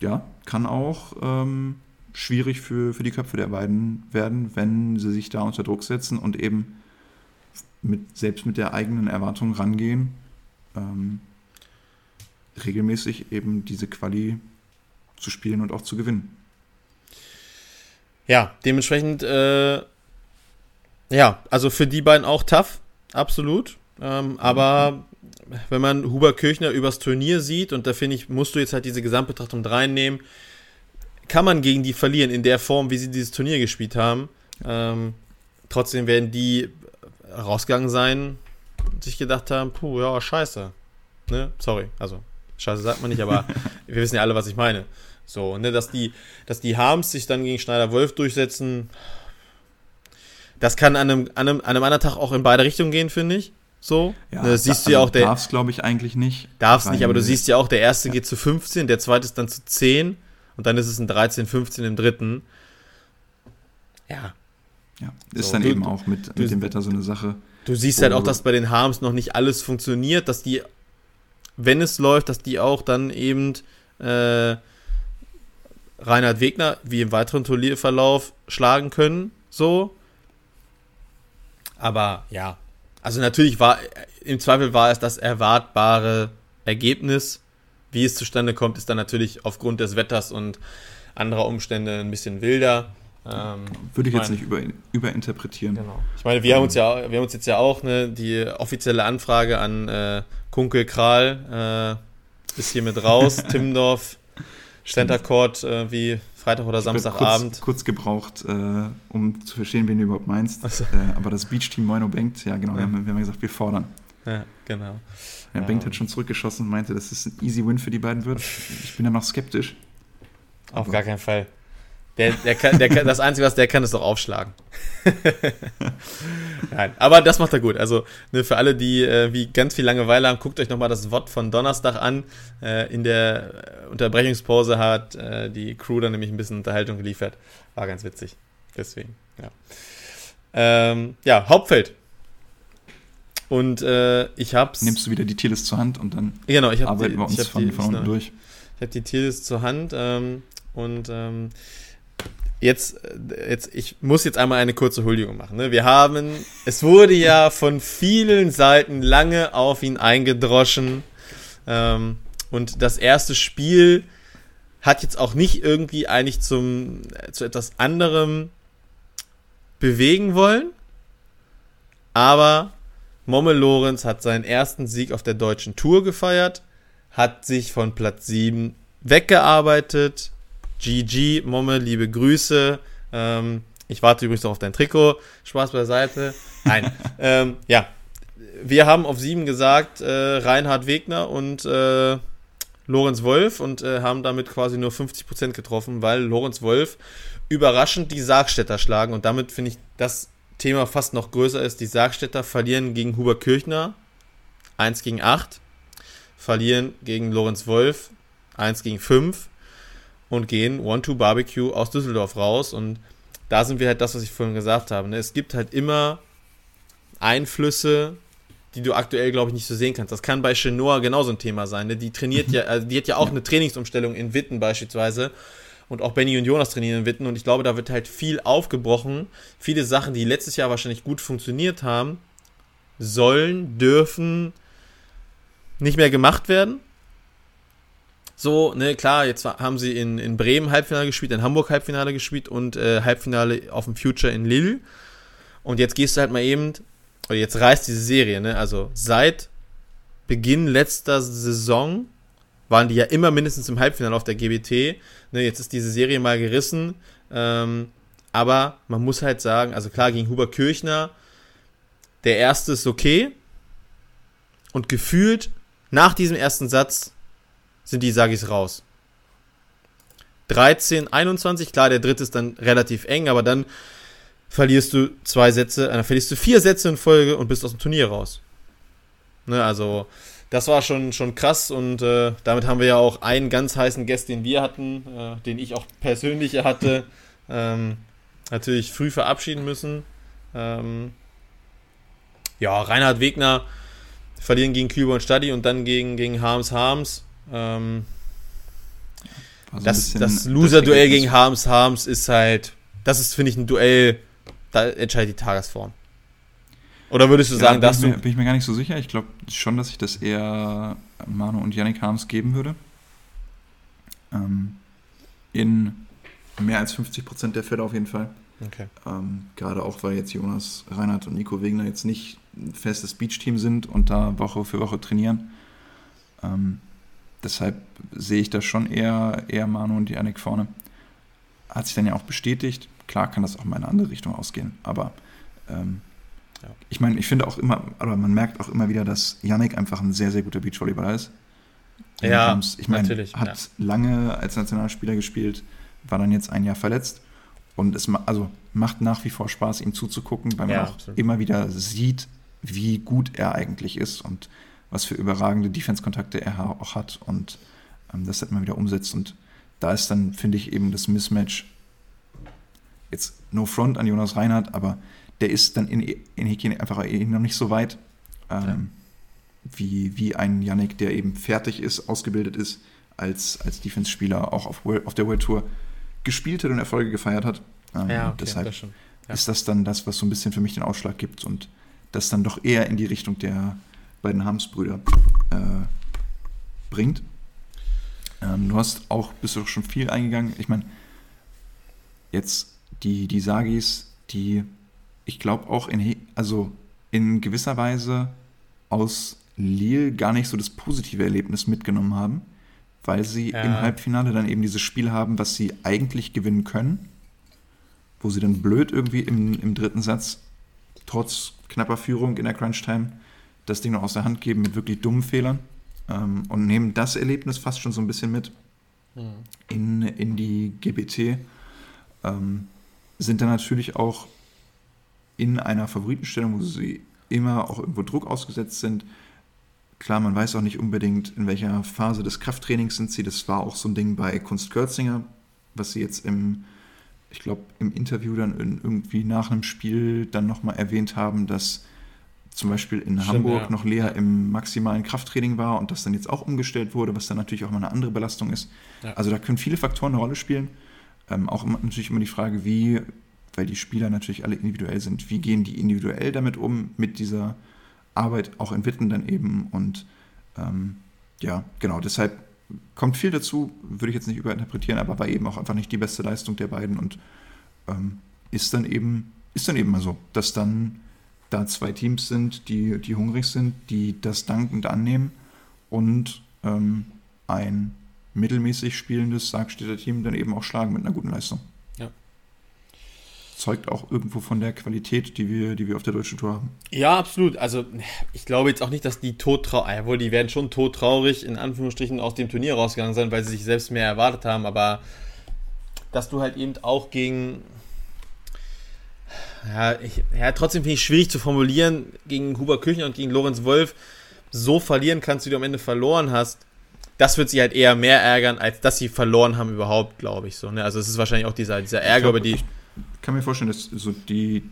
Ja, kann auch ähm, schwierig für, für die Köpfe der beiden werden, wenn sie sich da unter Druck setzen und eben mit, selbst mit der eigenen Erwartung rangehen, ähm, regelmäßig eben diese Quali zu spielen und auch zu gewinnen. Ja, dementsprechend, äh, ja, also für die beiden auch tough, absolut. Ähm, aber wenn man Huber Kirchner übers Turnier sieht, und da finde ich, musst du jetzt halt diese Gesamtbetrachtung reinnehmen, kann man gegen die verlieren in der Form, wie sie dieses Turnier gespielt haben. Ähm, trotzdem werden die rausgegangen sein und sich gedacht haben, puh, ja, scheiße. Ne? Sorry, also scheiße sagt man nicht, aber [laughs] wir wissen ja alle, was ich meine. So, ne, dass die, dass die Harms sich dann gegen Schneider-Wolf durchsetzen, das kann an einem, an, einem, an einem anderen Tag auch in beide Richtungen gehen, finde ich. So. Ja, ne, das siehst da, du ja auch der. Darf's, glaube ich, eigentlich nicht. Darf's nicht, aber du siehst ja auch, der erste ja. geht zu 15, der zweite ist dann zu 10 und dann ist es ein 13, 15 im dritten. Ja. Ja, ist so, dann du, eben auch mit, du, mit dem Wetter so eine Sache. Du siehst halt auch, dass bei den Harms noch nicht alles funktioniert, dass die, wenn es läuft, dass die auch dann eben äh, Reinhard Wegner wie im weiteren Turnierverlauf schlagen können. So. Aber ja, also natürlich war, im Zweifel war es das erwartbare Ergebnis. Wie es zustande kommt, ist dann natürlich aufgrund des Wetters und anderer Umstände ein bisschen wilder. Ähm, Würde ich, ich jetzt nicht über, überinterpretieren. Genau. Ich meine, wir haben uns ja, wir haben uns jetzt ja auch ne, die offizielle Anfrage an äh, Kunkel Kral äh, ist hiermit raus. [laughs] Timdorf, Court äh, wie Freitag oder Samstagabend. Kurz, kurz gebraucht, äh, um zu verstehen, wen du überhaupt meinst. So. Äh, aber das Beach-Team Moino Bengt, ja genau, ja. Wir, haben, wir haben gesagt, wir fordern. Ja, genau. Ja, Bengt hat schon zurückgeschossen und meinte, dass es ein easy Win für die beiden wird. Ich bin ja noch skeptisch. Auf gar keinen Fall. Der, der kann, der kann, das Einzige, was der kann, ist doch aufschlagen. [laughs] Nein, aber das macht er gut. Also ne, für alle, die äh, wie ganz viel Langeweile haben, guckt euch nochmal das Wort von Donnerstag an. Äh, in der Unterbrechungspause hat äh, die Crew dann nämlich ein bisschen Unterhaltung geliefert. War ganz witzig. Deswegen, ja. Ähm, ja, Hauptfeld. Und äh, ich hab's. Nimmst du wieder die Tierlist zur Hand und dann genau, ich hab arbeiten die, wir uns von, die, von unten durch. Ich habe die Tierlist zur Hand ähm, und ähm, jetzt, jetzt, ich muss jetzt einmal eine kurze Huldigung machen. Ne? Wir haben, es wurde ja von vielen Seiten lange auf ihn eingedroschen. Ähm, und das erste Spiel hat jetzt auch nicht irgendwie eigentlich zum, zu etwas anderem bewegen wollen. Aber Mommel Lorenz hat seinen ersten Sieg auf der deutschen Tour gefeiert, hat sich von Platz 7 weggearbeitet, GG, Momme, liebe Grüße. Ähm, ich warte übrigens noch auf dein Trikot. Spaß beiseite. Nein. [laughs] ähm, ja. Wir haben auf sieben gesagt, äh, Reinhard Wegner und äh, Lorenz Wolf und äh, haben damit quasi nur 50% getroffen, weil Lorenz Wolf überraschend die Sargstädter schlagen und damit finde ich das Thema fast noch größer ist. Die Sargstädter verlieren gegen Huber Kirchner 1 gegen 8, verlieren gegen Lorenz Wolf 1 gegen 5 und gehen One-Two-Barbecue aus Düsseldorf raus. Und da sind wir halt das, was ich vorhin gesagt habe. Ne? Es gibt halt immer Einflüsse, die du aktuell, glaube ich, nicht so sehen kannst. Das kann bei Chenoa genauso ein Thema sein. Ne? Die trainiert ja, also die hat ja auch eine Trainingsumstellung in Witten beispielsweise. Und auch Benny und Jonas trainieren in Witten. Und ich glaube, da wird halt viel aufgebrochen. Viele Sachen, die letztes Jahr wahrscheinlich gut funktioniert haben, sollen, dürfen nicht mehr gemacht werden. So, ne, klar, jetzt haben sie in, in Bremen Halbfinale gespielt, in Hamburg Halbfinale gespielt und äh, Halbfinale auf dem Future in Lille. Und jetzt gehst du halt mal eben, oder jetzt reißt diese Serie, ne? Also seit Beginn letzter Saison waren die ja immer mindestens im Halbfinale auf der GBT. Ne, jetzt ist diese Serie mal gerissen. Ähm, aber man muss halt sagen, also klar, gegen Huber Kirchner, der erste ist okay. Und gefühlt nach diesem ersten Satz sind die Sagis raus. 13, 21, klar, der dritte ist dann relativ eng, aber dann verlierst du zwei Sätze, dann verlierst du vier Sätze in Folge und bist aus dem Turnier raus. Ne, also, das war schon, schon krass und äh, damit haben wir ja auch einen ganz heißen Gast, den wir hatten, äh, den ich auch persönlich hatte, [laughs] ähm, natürlich früh verabschieden müssen. Ähm, ja, Reinhard Wegner verlieren gegen Küber und Stadi und dann gegen, gegen Harms Harms. Ähm, also das, das Loser-Duell gegen Harms Harms ist halt, das ist, finde ich, ein Duell, da entscheidet die Tagesform. Oder würdest du ja, sagen, dass du. Mir, bin ich mir gar nicht so sicher. Ich glaube schon, dass ich das eher Manu und Yannick Harms geben würde. Ähm, in mehr als 50 Prozent der Fälle auf jeden Fall. Okay. Ähm, gerade auch, weil jetzt Jonas Reinhardt und Nico Wegner jetzt nicht ein festes Beach-Team sind und da Woche für Woche trainieren. Ähm, deshalb sehe ich da schon eher, eher Manu und Janik vorne. hat sich dann ja auch bestätigt. Klar kann das auch mal in eine andere Richtung ausgehen, aber ähm, ja. ich meine, ich finde auch immer, aber man merkt auch immer wieder, dass Yannick einfach ein sehr, sehr guter Beachvolleyballer ist. Ja, ich meine, hat ja. lange als Nationalspieler gespielt, war dann jetzt ein Jahr verletzt und es also macht nach wie vor Spaß, ihm zuzugucken, weil man ja, auch absolut. immer wieder sieht, wie gut er eigentlich ist und was für überragende Defense-Kontakte er auch hat und ähm, das hat man wieder umsetzt. Und da ist dann, finde ich, eben das Mismatch jetzt no front an Jonas Reinhardt, aber der ist dann in, in Häkchen einfach noch nicht so weit ähm, ja. wie, wie ein Yannick, der eben fertig ist, ausgebildet ist, als, als Defense-Spieler auch auf, auf der World Tour gespielt hat und Erfolge gefeiert hat. Ähm, ja, okay, deshalb das ja. ist das dann das, was so ein bisschen für mich den Ausschlag gibt und das dann doch eher in die Richtung der beiden Harms-Brüder äh, bringt. Ähm, du hast auch, bist du schon viel eingegangen. Ich meine, jetzt die, die Sagis, die ich glaube auch in, also in gewisser Weise aus Lille gar nicht so das positive Erlebnis mitgenommen haben, weil sie ja. im Halbfinale dann eben dieses Spiel haben, was sie eigentlich gewinnen können, wo sie dann blöd irgendwie im, im dritten Satz trotz knapper Führung in der Crunch-Time das Ding noch aus der Hand geben mit wirklich dummen Fehlern ähm, und nehmen das Erlebnis fast schon so ein bisschen mit mhm. in, in die GBT. Ähm, sind dann natürlich auch in einer Favoritenstellung, wo sie immer auch irgendwo Druck ausgesetzt sind. Klar, man weiß auch nicht unbedingt, in welcher Phase des Krafttrainings sind sie. Das war auch so ein Ding bei Kunst Kürzinger, was sie jetzt im, ich glaube, im Interview dann irgendwie nach einem Spiel dann nochmal erwähnt haben, dass zum Beispiel in Stimmt, Hamburg ja. noch Lea im maximalen Krafttraining war und das dann jetzt auch umgestellt wurde, was dann natürlich auch mal eine andere Belastung ist. Ja. Also da können viele Faktoren eine Rolle spielen. Ähm, auch immer, natürlich immer die Frage, wie, weil die Spieler natürlich alle individuell sind, wie gehen die individuell damit um, mit dieser Arbeit auch in Witten dann eben und ähm, ja, genau, deshalb kommt viel dazu, würde ich jetzt nicht überinterpretieren, aber war eben auch einfach nicht die beste Leistung der beiden und ähm, ist dann eben, ist dann eben mal so, dass dann da zwei Teams sind, die, die hungrig sind, die das dankend annehmen und ähm, ein mittelmäßig spielendes Sargstädter Team dann eben auch schlagen mit einer guten Leistung. Ja. Zeugt auch irgendwo von der Qualität, die wir, die wir auf der deutschen Tour haben. Ja, absolut. Also ich glaube jetzt auch nicht, dass die todtraurig, jawohl, die werden schon todtraurig in Anführungsstrichen aus dem Turnier rausgegangen sein, weil sie sich selbst mehr erwartet haben, aber dass du halt eben auch gegen ja, ich, ja trotzdem finde ich schwierig zu formulieren, gegen Huber Küchner und gegen Lorenz Wolf so verlieren kannst, wie du am Ende verloren hast. Das wird sie halt eher mehr ärgern, als dass sie verloren haben überhaupt, glaube ich so. Ne? Also es ist wahrscheinlich auch dieser, dieser Ärger über die. Ich kann mir vorstellen, dass so die,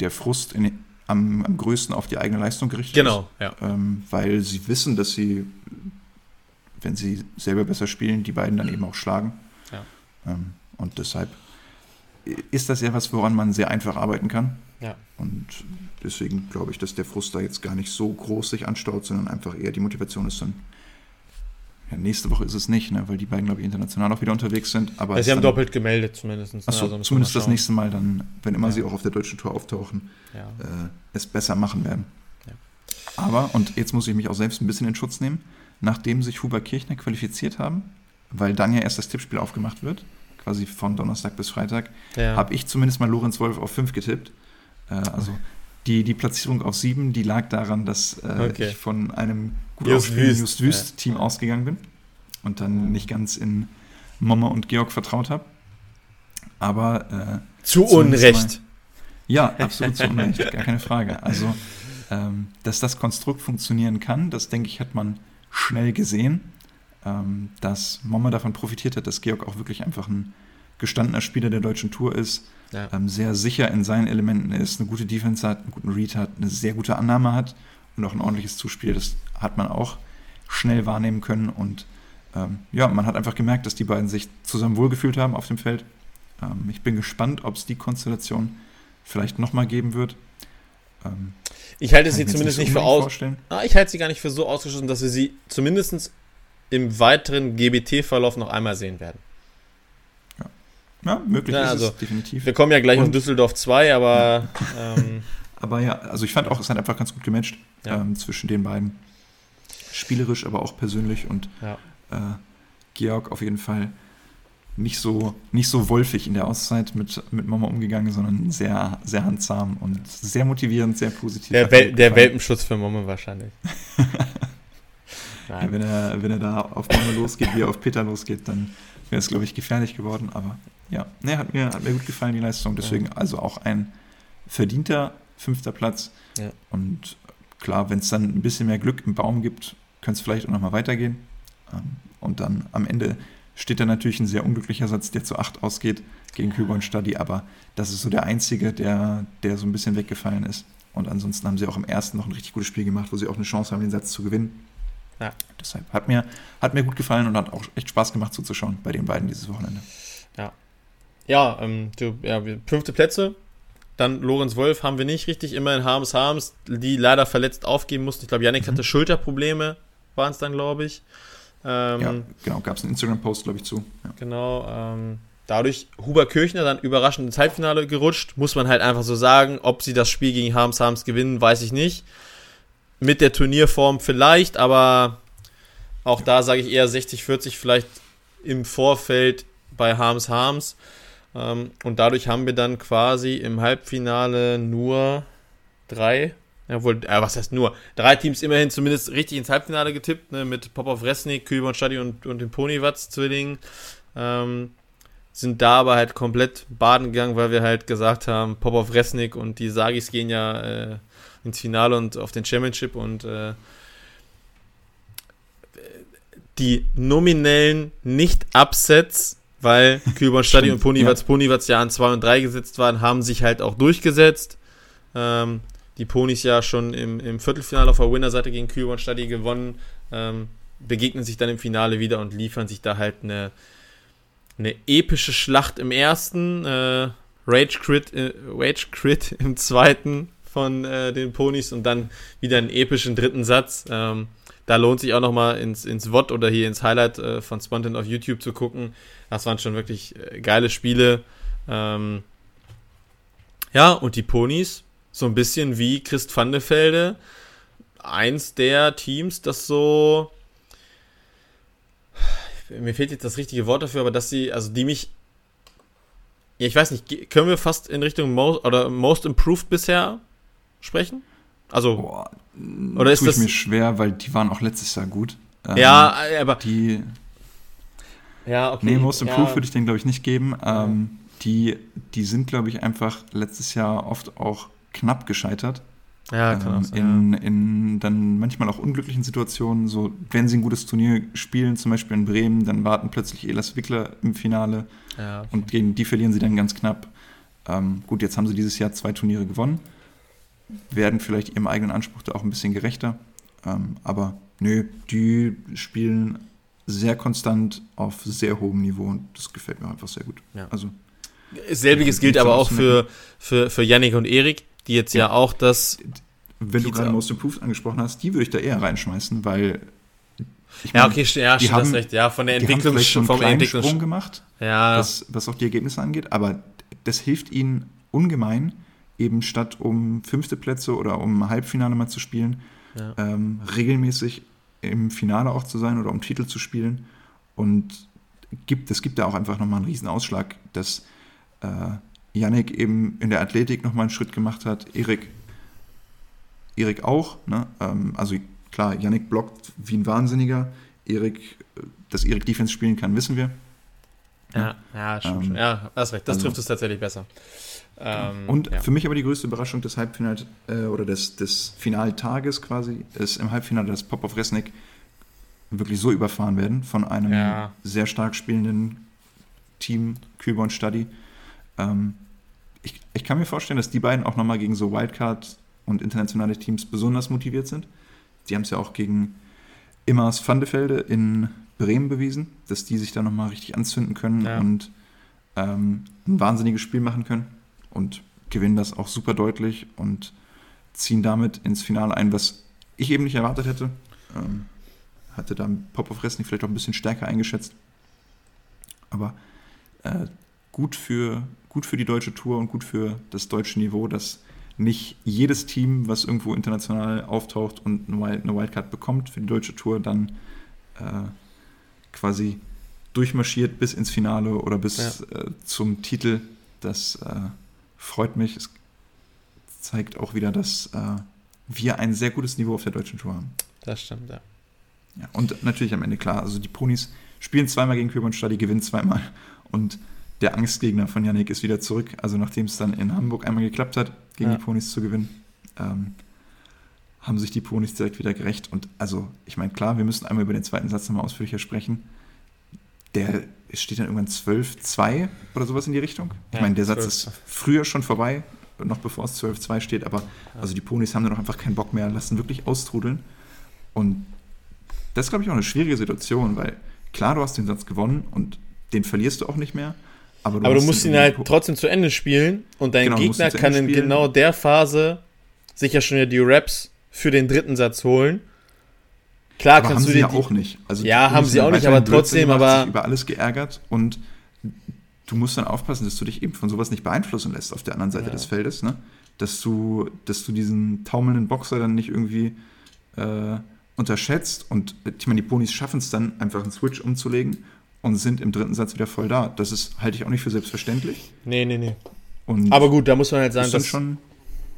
der Frust in, am, am größten auf die eigene Leistung gerichtet genau, ist. Genau, ja. Ähm, weil sie wissen, dass sie, wenn sie selber besser spielen, die beiden dann eben auch schlagen. Ja. Ähm, und deshalb ist das ja was, woran man sehr einfach arbeiten kann. Ja. Und deswegen glaube ich, dass der Frust da jetzt gar nicht so groß sich anstaut, sondern einfach eher die Motivation ist dann. Ja, nächste Woche ist es nicht, ne, weil die beiden, glaube ich, international auch wieder unterwegs sind. Aber ja, sie haben dann, doppelt gemeldet, zumindest. Ne? Achso, also zumindest das nächste Mal dann, wenn immer ja. sie auch auf der deutschen Tour auftauchen, ja. äh, es besser machen werden. Aber, und jetzt muss ich mich auch selbst ein bisschen in Schutz nehmen, nachdem sich Huber Kirchner qualifiziert haben, weil dann ja erst das Tippspiel aufgemacht wird, quasi von Donnerstag bis Freitag, ja. habe ich zumindest mal Lorenz Wolf auf 5 getippt. Äh, also die, die Platzierung auf 7, die lag daran, dass äh, okay. ich von einem gut aufspielenden Just Wüst-Team ja. ausgegangen bin und dann nicht ganz in Mama und Georg vertraut habe. Aber äh, zu Unrecht. Mal, ja, absolut zu Unrecht, gar keine Frage. Also, ähm, dass das Konstrukt funktionieren kann, das denke ich, hat man schnell gesehen ähm, dass Mama davon profitiert hat, dass Georg auch wirklich einfach ein gestandener Spieler der deutschen Tour ist, ja. ähm, sehr sicher in seinen Elementen ist, eine gute Defense hat, einen guten Read hat, eine sehr gute Annahme hat und auch ein ordentliches Zuspiel. Das hat man auch schnell wahrnehmen können und ähm, ja, man hat einfach gemerkt, dass die beiden sich zusammen wohlgefühlt haben auf dem Feld. Ähm, ich bin gespannt, ob es die Konstellation vielleicht nochmal geben wird. Ähm, ich halte sie zumindest nicht, so nicht für aus. Ah, ich halte sie gar nicht für so ausgeschlossen, dass wir sie zumindest im weiteren GBT-Verlauf noch einmal sehen werden. Ja, ja möglich ja, ist also, es definitiv. Wir kommen ja gleich in Düsseldorf 2, aber. Ähm, [laughs] aber ja, also ich fand auch, es hat einfach ganz gut gematcht ja. ähm, zwischen den beiden. Spielerisch, aber auch persönlich und ja. äh, Georg auf jeden Fall nicht so, nicht so wolfig in der Auszeit mit, mit Mama umgegangen, sondern sehr, sehr handsam und sehr motivierend, sehr positiv. Der, Wel der Welpenschutz für Mama wahrscheinlich. [laughs] ja, wenn, er, wenn er da auf Mama losgeht, wie er auf Peter losgeht, dann wäre es, glaube ich, gefährlich geworden. Aber ja, nee, hat, mir, hat mir gut gefallen, die Leistung. Deswegen ja. also auch ein verdienter fünfter Platz. Ja. Und klar, wenn es dann ein bisschen mehr Glück im Baum gibt, könnte es vielleicht auch nochmal weitergehen. Ähm, und dann am Ende steht da natürlich ein sehr unglücklicher Satz, der zu 8 ausgeht gegen Küber und Stadi, aber das ist so der einzige, der, der so ein bisschen weggefallen ist. Und ansonsten haben sie auch im ersten noch ein richtig gutes Spiel gemacht, wo sie auch eine Chance haben, den Satz zu gewinnen. Ja. Deshalb hat mir, hat mir gut gefallen und hat auch echt Spaß gemacht zuzuschauen bei den beiden dieses Wochenende. Ja. Ja, ähm, du, ja fünfte Plätze. Dann Lorenz Wolf haben wir nicht richtig. Immerhin Harms Harms, die leider verletzt aufgeben mussten. Ich glaube, Yannick mhm. hatte Schulterprobleme, waren es dann, glaube ich. Ähm, ja, genau, gab es einen Instagram-Post, glaube ich, zu. Ja. Genau, ähm, dadurch Huber Kirchner dann überraschend ins Halbfinale gerutscht, muss man halt einfach so sagen. Ob sie das Spiel gegen Harms Harms gewinnen, weiß ich nicht. Mit der Turnierform vielleicht, aber auch da sage ich eher 60-40 vielleicht im Vorfeld bei Harms Harms. Ähm, und dadurch haben wir dann quasi im Halbfinale nur drei Jawohl, äh, was heißt nur? Drei Teams immerhin zumindest richtig ins Halbfinale getippt, ne, mit Popov Resnik, Kühlborn Stadi und, und den Ponywatz-Zwillingen. Ähm, sind da aber halt komplett baden gegangen, weil wir halt gesagt haben, Popov Resnik und die Sagis gehen ja äh, ins Finale und auf den Championship und äh, die nominellen Nicht-Upsets, weil [laughs] Kühlborn Stadi und Ponywatz, ja. Ponywatz ja an 2 und 3 gesetzt waren, haben sich halt auch durchgesetzt. Ähm, die Ponys ja schon im, im Viertelfinale auf der Winner-Seite gegen Kühlborn Stadi gewonnen, ähm, begegnen sich dann im Finale wieder und liefern sich da halt eine, eine epische Schlacht im ersten, äh, Rage, Crit, äh, Rage Crit im zweiten von äh, den Ponys und dann wieder einen epischen dritten Satz. Ähm, da lohnt sich auch nochmal ins, ins VOD oder hier ins Highlight äh, von Spontan auf YouTube zu gucken. Das waren schon wirklich äh, geile Spiele. Ähm, ja, und die Ponys so ein bisschen wie Christ van de Velde, eins der Teams, das so mir fehlt jetzt das richtige Wort dafür, aber dass sie, also die mich, ja, ich weiß nicht, können wir fast in Richtung Most oder Most Improved bisher sprechen? Also, Boah, oder ist tue das mir schwer, weil die waren auch letztes Jahr gut. Ähm, ja, aber die, ja, okay, nee, Most Improved ja. würde ich denen glaube ich nicht geben. Ähm, die, die sind glaube ich einfach letztes Jahr oft auch knapp gescheitert. Ja, kann ähm, in, ja. in dann manchmal auch unglücklichen Situationen, so wenn sie ein gutes Turnier spielen, zum Beispiel in Bremen, dann warten plötzlich Elas Wickler im Finale ja, okay. und gegen die verlieren sie dann ganz knapp. Ähm, gut, jetzt haben sie dieses Jahr zwei Turniere gewonnen, werden vielleicht ihrem eigenen Anspruch da auch ein bisschen gerechter, ähm, aber nö, die spielen sehr konstant auf sehr hohem Niveau und das gefällt mir einfach sehr gut. Ja. Also Selbiges gilt aber auch für, für, für Yannick und Erik die jetzt ja, ja auch das. Wenn du gerade Most Improved angesprochen hast, die würde ich da eher reinschmeißen, weil. Ich ja, okay, ja, die haben, recht. Ja, von der Entwicklung die haben schon vom einen Sprung gemacht, ja. was, was auch die Ergebnisse angeht, aber das hilft ihnen ungemein, eben statt um fünfte Plätze oder um Halbfinale mal zu spielen, ja. ähm, regelmäßig im Finale auch zu sein oder um Titel zu spielen. Und gibt, es gibt da auch einfach nochmal einen riesen Ausschlag, dass äh, Yannick eben in der Athletik nochmal einen Schritt gemacht hat, Erik, Erik auch. Ne? Ähm, also klar, Yannick blockt wie ein Wahnsinniger. Erik, dass Erik Defense spielen kann, wissen wir. Ja, ja, stimmt. Ähm, ja, hast recht. Das also, trifft es tatsächlich besser. Ähm, und ja. für mich aber die größte Überraschung des Halbfinals äh, oder des, des Finaltages quasi ist im Halbfinale, dass Popov Resnick wirklich so überfahren werden von einem ja. sehr stark spielenden Team, Kühlborn Study. Ähm, ich, ich kann mir vorstellen, dass die beiden auch nochmal gegen so Wildcard und internationale Teams besonders motiviert sind. Die haben es ja auch gegen Immers Vandefelde in Bremen bewiesen, dass die sich da nochmal richtig anzünden können ja. und ähm, ein wahnsinniges Spiel machen können und gewinnen das auch super deutlich und ziehen damit ins Finale ein, was ich eben nicht erwartet hätte. Ähm, hatte da Popov Wrestling vielleicht auch ein bisschen stärker eingeschätzt. Aber äh, gut für, gut für die deutsche Tour und gut für das deutsche Niveau, dass nicht jedes Team, was irgendwo international auftaucht und eine Wildcard bekommt für die deutsche Tour, dann äh, quasi durchmarschiert bis ins Finale oder bis ja. äh, zum Titel. Das äh, freut mich. Es zeigt auch wieder, dass äh, wir ein sehr gutes Niveau auf der deutschen Tour haben. Das stimmt, ja. ja. Und natürlich am Ende klar, also die Ponis spielen zweimal gegen und Stadi, gewinnen zweimal. Und der Angstgegner von Yannick ist wieder zurück. Also nachdem es dann in Hamburg einmal geklappt hat, gegen ja. die Ponis zu gewinnen, ähm, haben sich die Ponis direkt wieder gerecht. Und also, ich meine, klar, wir müssen einmal über den zweiten Satz nochmal ausführlicher sprechen. Der steht dann irgendwann 12-2 oder sowas in die Richtung. Ich ja, meine, der Satz 12. ist früher schon vorbei, noch bevor es 12-2 steht, aber ja. also die Ponis haben dann auch einfach keinen Bock mehr, lassen wirklich austrudeln. Und das ist, glaube ich, auch eine schwierige Situation, weil klar, du hast den Satz gewonnen und den verlierst du auch nicht mehr. Aber du, aber du musst ihn halt trotzdem zu Ende spielen und dein genau, Gegner kann in genau der Phase sich ja schon wieder die Raps für den dritten Satz holen. Klar aber kannst haben du sie ja auch nicht. Also ja, haben sie auch nicht, aber trotzdem, aber über alles geärgert und du musst dann aufpassen, dass du dich eben von sowas nicht beeinflussen lässt auf der anderen Seite ja. des Feldes, ne? Dass du, dass du diesen taumelnden Boxer dann nicht irgendwie äh, unterschätzt und ich meine, die Ponys schaffen es dann einfach einen Switch umzulegen und sind im dritten Satz wieder voll da. Das ist halte ich auch nicht für selbstverständlich. Nee, nee, nee. Und aber gut, da muss man halt sagen, das ist schon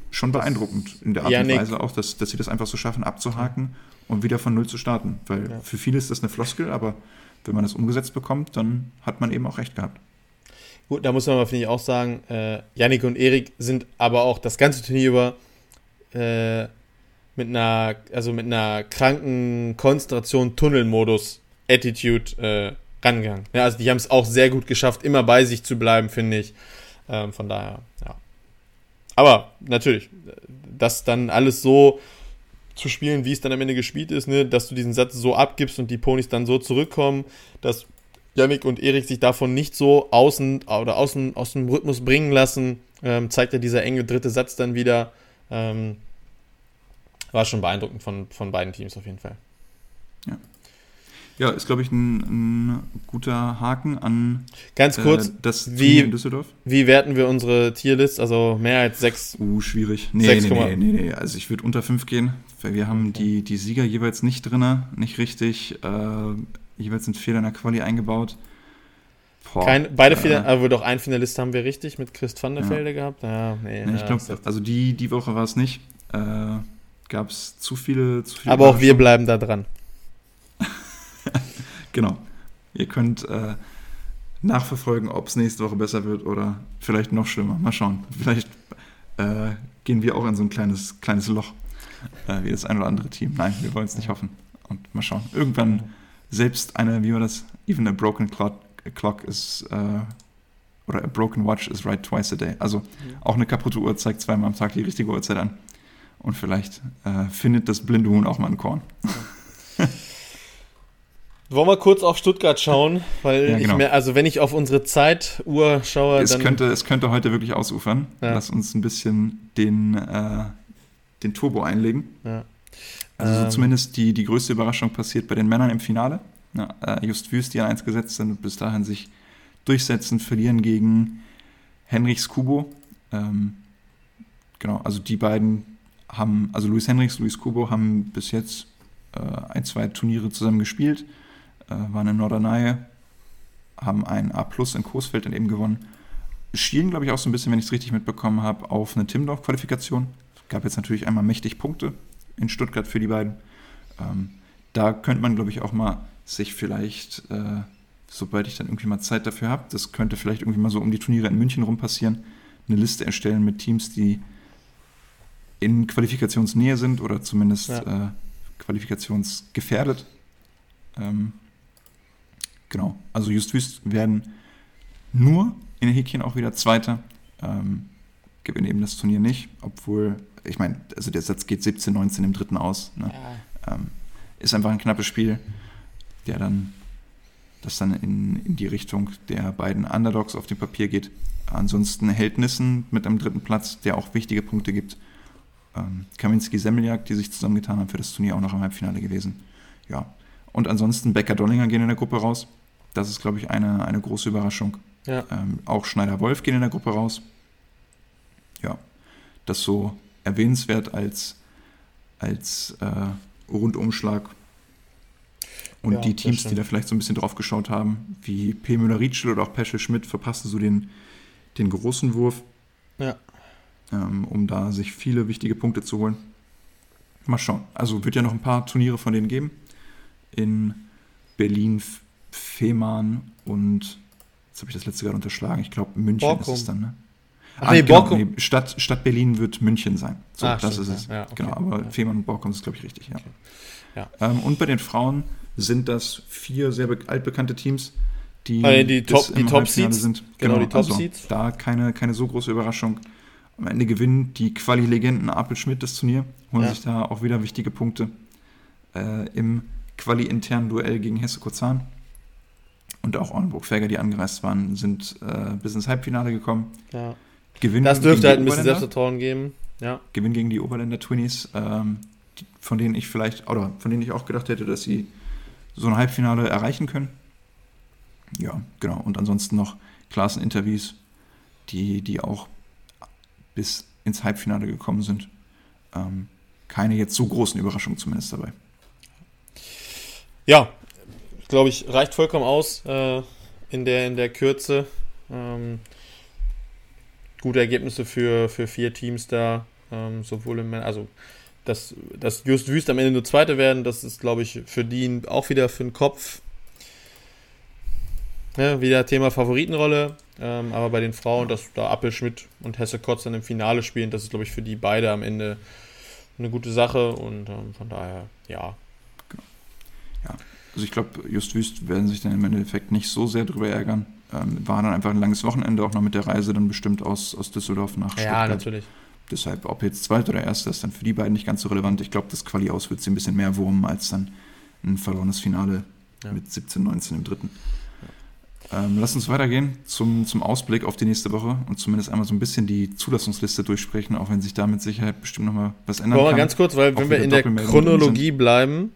schon beeindruckend in der Art Janik, und Weise auch, dass, dass sie das einfach so schaffen, abzuhaken und wieder von Null zu starten. Weil ja. für viele ist das eine Floskel, aber wenn man das umgesetzt bekommt, dann hat man eben auch recht gehabt. Gut, da muss man aber, finde ich, auch sagen, äh, Yannick und Erik sind aber auch das ganze Turnier über äh, mit einer, also mit einer kranken Konzentration, Tunnelmodus, Attitude äh, rangegangen. Ja, also die haben es auch sehr gut geschafft, immer bei sich zu bleiben, finde ich. Ähm, von daher, ja. Aber natürlich, das dann alles so zu spielen, wie es dann am Ende gespielt ist, ne, dass du diesen Satz so abgibst und die Ponys dann so zurückkommen, dass Yannick und Erik sich davon nicht so außen oder außen aus dem Rhythmus bringen lassen, ähm, zeigt ja dieser enge dritte Satz dann wieder. Ähm, war schon beeindruckend von, von beiden Teams auf jeden Fall. Ja. Ja, ist, glaube ich, ein, ein, guter Haken an Ganz kurz, äh, das wie, in Düsseldorf. Wie werten wir unsere Tierlist? Also mehr als sechs? Uh, schwierig. Nee, 6, nee, nee, nee, nee, Also ich würde unter fünf gehen, wir haben okay. die, die Sieger jeweils nicht drin, nicht richtig. Äh, jeweils sind Fehler in der Quali eingebaut. Boah, Kein, beide äh, Fehler, aber doch ein Finalist haben wir richtig mit Christ van der Velde ja. gehabt. Ja, nee, nee ich glaube, also die, die Woche war es nicht. Äh, Gab es zu viele, zu viele. Aber auch wir bleiben da dran. [laughs] genau. Ihr könnt äh, nachverfolgen, ob es nächste Woche besser wird oder vielleicht noch schlimmer. Mal schauen. Vielleicht äh, gehen wir auch in so ein kleines, kleines Loch, äh, wie das ein oder andere Team. Nein, wir wollen es nicht hoffen. Und mal schauen. Irgendwann selbst eine, wie war das? Even a broken clock, clock is, äh, oder a broken watch is right twice a day. Also auch eine kaputte Uhr zeigt zweimal am Tag die richtige Uhrzeit an. Und vielleicht äh, findet das blinde Huhn auch mal ein Korn. [laughs] Wollen wir kurz auf Stuttgart schauen, weil ja, genau. ich mehr, also wenn ich auf unsere Zeituhr schaue, es dann könnte es könnte heute wirklich ausufern. Ja. Lass uns ein bisschen den äh, den Turbo einlegen. Ja. Also so ähm. zumindest die die größte Überraschung passiert bei den Männern im Finale. Ja, äh, Just Wüst, die an eins gesetzt sind und bis dahin sich durchsetzen, verlieren gegen Henrichs Kubo. Ähm, genau, also die beiden haben, also Luis Henrichs, Luis Kubo haben bis jetzt äh, ein, zwei Turniere zusammen gespielt äh, waren in Norderney, haben ein A Plus in Coesfeld dann eben gewonnen. Schielen, glaube ich, auch so ein bisschen, wenn ich es richtig mitbekommen habe, auf eine Timdorf-Qualifikation. Es gab jetzt natürlich einmal mächtig Punkte in Stuttgart für die beiden. Ähm, da könnte man, glaube ich, auch mal sich vielleicht, äh, sobald ich dann irgendwie mal Zeit dafür habe, das könnte vielleicht irgendwie mal so um die Turniere in München rum passieren, eine Liste erstellen mit Teams, die in Qualifikationsnähe sind oder zumindest ja. äh, qualifikationsgefährdet. Ähm, Genau. Also Just Wüst werden nur in Häkchen auch wieder Zweiter. Ähm, gewinnen eben das Turnier nicht, obwohl, ich meine, also der Satz geht 17, 19 im dritten aus. Ne? Ja. Ähm, ist einfach ein knappes Spiel, der dann, das dann in, in die Richtung der beiden Underdogs auf dem Papier geht. Ansonsten hält Nissen mit einem dritten Platz, der auch wichtige Punkte gibt. Ähm, Kaminski Semmeljak, die sich zusammengetan haben für das Turnier, auch noch im Halbfinale gewesen. Ja. Und ansonsten Becker-Dollinger gehen in der Gruppe raus. Das ist, glaube ich, eine, eine große Überraschung. Ja. Ähm, auch Schneider-Wolf gehen in der Gruppe raus. Ja, das so erwähnenswert als, als äh, Rundumschlag. Und ja, die Teams, die da vielleicht so ein bisschen drauf geschaut haben, wie P. Müller-Rietschel oder auch Peschel Schmidt, verpassten so den, den großen Wurf. Ja. Ähm, um da sich viele wichtige Punkte zu holen. Mal schauen. Also wird ja noch ein paar Turniere von denen geben. In Berlin, Fehmarn und jetzt habe ich das letzte gerade unterschlagen. Ich glaube, München Borkum. ist es dann, ne? Ach, nee, genau, nee, Stadt, Stadt Berlin wird München sein. So, Ach, das stimmt, ist es. Ja, okay. Genau, aber ja. Fehmarn und Borkum ist, glaube ich, richtig, ja. Okay. ja. Ähm, und bei den Frauen sind das vier sehr altbekannte Teams, die, also die Top, die Top Seeds sind. Genau, genau die Top also, Seeds. Da keine, keine so große Überraschung. Am Ende gewinnen die Quali-Legenden Apel Schmidt das Turnier, holen ja. sich da auch wieder wichtige Punkte äh, im Quali-internen Duell gegen Hesse Kurzahn. Und auch Ornburg-Fäger, die angereist waren, sind äh, bis ins Halbfinale gekommen. Ja. Gewinnen das dürfte halt ein bisschen Selbstvertrauen geben. Ja. Gewinn gegen die Oberländer Twinnies, ähm, von denen ich vielleicht, oder von denen ich auch gedacht hätte, dass sie so ein Halbfinale erreichen können. Ja, genau. Und ansonsten noch Klasseninterviews, die, die auch bis ins Halbfinale gekommen sind. Ähm, keine jetzt so großen Überraschungen zumindest dabei. Ja, glaube ich, reicht vollkommen aus äh, in, der, in der Kürze. Ähm, gute Ergebnisse für, für vier Teams da, ähm, sowohl im also dass, dass Just Wüst am Ende nur Zweite werden, das ist, glaube ich, für die auch wieder für den Kopf ja, wieder Thema Favoritenrolle. Ähm, aber bei den Frauen, dass da Appelschmidt und Hesse Kotz dann im Finale spielen, das ist, glaube ich, für die beide am Ende eine gute Sache und ähm, von daher, ja. Genau. Ja, also ich glaube, Just Wüst werden sich dann im Endeffekt nicht so sehr drüber ärgern. Ähm, war dann einfach ein langes Wochenende, auch noch mit der Reise dann bestimmt aus, aus Düsseldorf nach Stuttgart. Ja, natürlich. Deshalb, ob jetzt zweiter oder erster ist dann für die beiden nicht ganz so relevant. Ich glaube, das Quali aus wird sie ein bisschen mehr wurmen als dann ein verlorenes Finale ja. mit 17, 19 im dritten. Ähm, lass uns weitergehen zum, zum Ausblick auf die nächste Woche und zumindest einmal so ein bisschen die Zulassungsliste durchsprechen, auch wenn sich da mit Sicherheit bestimmt nochmal was ändern Boah, kann. ganz kurz, weil wenn wir in der Chronologie bleiben,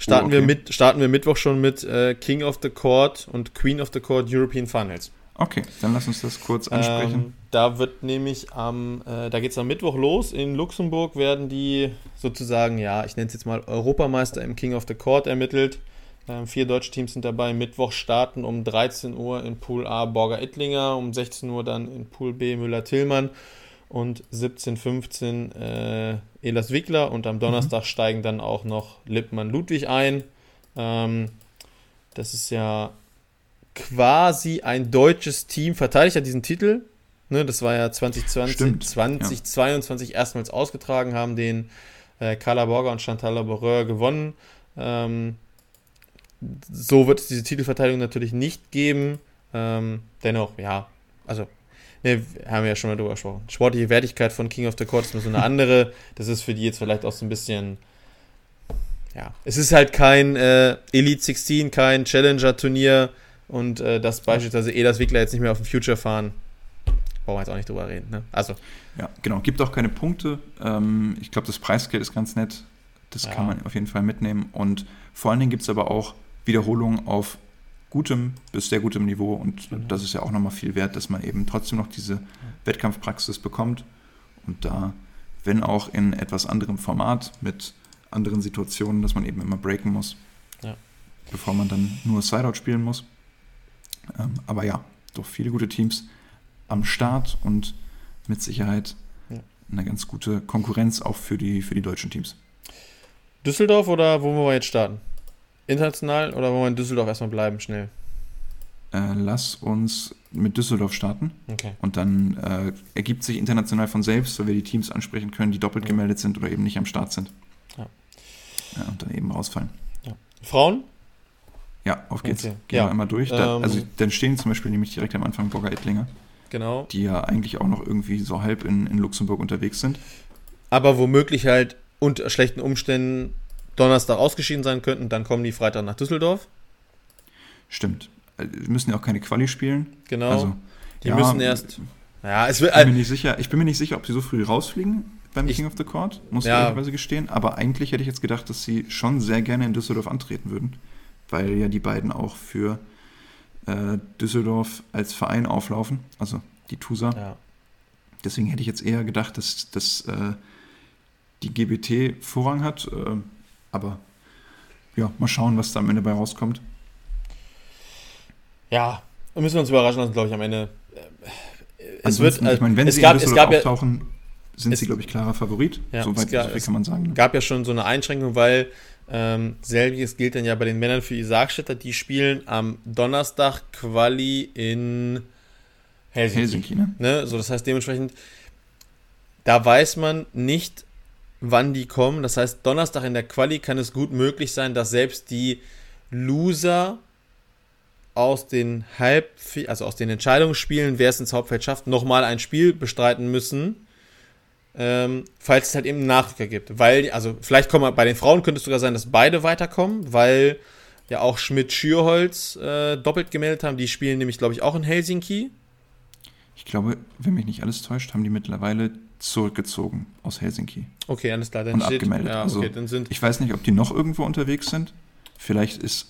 starten, oh, okay. wir mit, starten wir Mittwoch schon mit äh, King of the Court und Queen of the Court European Finals. Okay, dann lass uns das kurz ansprechen. Ähm, da wird nämlich am, äh, da geht es am Mittwoch los. In Luxemburg werden die sozusagen, ja, ich nenne es jetzt mal Europameister im King of the Court ermittelt. Ähm, vier deutsche Teams sind dabei. Mittwoch starten um 13 Uhr in Pool A Borger Ittlinger, um 16 Uhr dann in Pool B Müller-Tillmann und 17.15 äh, Elas Wickler und am mhm. Donnerstag mhm. steigen dann auch noch Lippmann-Ludwig ein. Ähm, das ist ja quasi ein deutsches Team, verteidigt ja diesen Titel. Ne, das war ja 2020, Stimmt, 2022 ja. erstmals ausgetragen, haben den äh, Carla Borger und Chantal Laboureur gewonnen. Ähm, so wird es diese Titelverteidigung natürlich nicht geben. Ähm, dennoch, ja, also, ne, haben wir ja schon mal drüber gesprochen. Sportliche Wertigkeit von King of the Court ist nur so eine andere. Das ist für die jetzt vielleicht auch so ein bisschen. Ja, es ist halt kein äh, Elite 16, kein Challenger-Turnier und äh, dass beispielsweise Elas Wickler jetzt nicht mehr auf dem Future fahren. Brauchen wir jetzt auch nicht drüber reden. Ne? Also. Ja, genau. Gibt auch keine Punkte. Ähm, ich glaube, das Preisgeld ist ganz nett. Das ja. kann man auf jeden Fall mitnehmen. Und vor allen Dingen gibt es aber auch Wiederholungen auf gutem bis sehr gutem Niveau und mhm. das ist ja auch nochmal viel wert, dass man eben trotzdem noch diese Wettkampfpraxis bekommt und da, wenn auch in etwas anderem Format mit anderen Situationen, dass man eben immer breaken muss, ja. bevor man dann nur Sideout spielen muss. Ähm, aber ja, doch viele gute Teams am Start und mit Sicherheit ja. eine ganz gute Konkurrenz auch für die, für die deutschen Teams. Düsseldorf oder wo wollen wir jetzt starten? International oder wollen wir in Düsseldorf erstmal bleiben, schnell? Äh, lass uns mit Düsseldorf starten. Okay. Und dann äh, ergibt sich international von selbst, weil wir die Teams ansprechen können, die doppelt ja. gemeldet sind oder eben nicht am Start sind. Ja. ja und dann eben rausfallen. Ja. Frauen? Ja, auf geht's. Okay. Gehen wir einmal durch. Da, ähm, also dann stehen zum Beispiel nämlich direkt am Anfang Burger Ettlinger. Genau. Die ja eigentlich auch noch irgendwie so halb in, in Luxemburg unterwegs sind. Aber womöglich halt unter schlechten Umständen Donnerstag ausgeschieden sein könnten, dann kommen die Freitag nach Düsseldorf. Stimmt. Wir äh, müssen ja auch keine Quali spielen. Genau. Also, die ja, müssen erst. Ja, es wird, ich, bin mir nicht sicher, ich bin mir nicht sicher, ob sie so früh rausfliegen beim ich, King of the Court, muss ja. ich ehrlicherweise gestehen. Aber eigentlich hätte ich jetzt gedacht, dass sie schon sehr gerne in Düsseldorf antreten würden, weil ja die beiden auch für äh, Düsseldorf als Verein auflaufen, also die TUSA. Ja. Deswegen hätte ich jetzt eher gedacht, dass, dass äh, die GBT Vorrang hat. Äh, aber ja, mal schauen, was da am Ende bei rauskommt. Ja, müssen wir uns überraschen lassen, glaube ich, am Ende. Es wird, ich meine, wenn es sie gab, in gab auftauchen, sind sie, glaube ich, klarer Favorit. Ja, Soweit gab, so kann man sagen. Es gab ja schon so eine Einschränkung, weil ähm, selbiges gilt dann ja bei den Männern für Isaac Die spielen am Donnerstag Quali in Helsinki. Helsinki ne? ne? So, das heißt dementsprechend, da weiß man nicht, wann die kommen. Das heißt, Donnerstag in der Quali kann es gut möglich sein, dass selbst die Loser aus den Halb, also aus den Entscheidungsspielen, wer es ins Hauptfeld schafft, nochmal ein Spiel bestreiten müssen, ähm, falls es halt eben Nachrücker gibt. Weil, also vielleicht kommen bei den Frauen könnte es sogar sein, dass beide weiterkommen, weil ja auch Schmidt-Schürholz äh, doppelt gemeldet haben. Die spielen nämlich, glaube ich, auch in Helsinki. Ich glaube, wenn mich nicht alles täuscht, haben die mittlerweile zurückgezogen aus Helsinki. Okay, alles klar. Dann und steht, abgemeldet. Ja, okay, also, sind ich weiß nicht, ob die noch irgendwo unterwegs sind. Vielleicht ist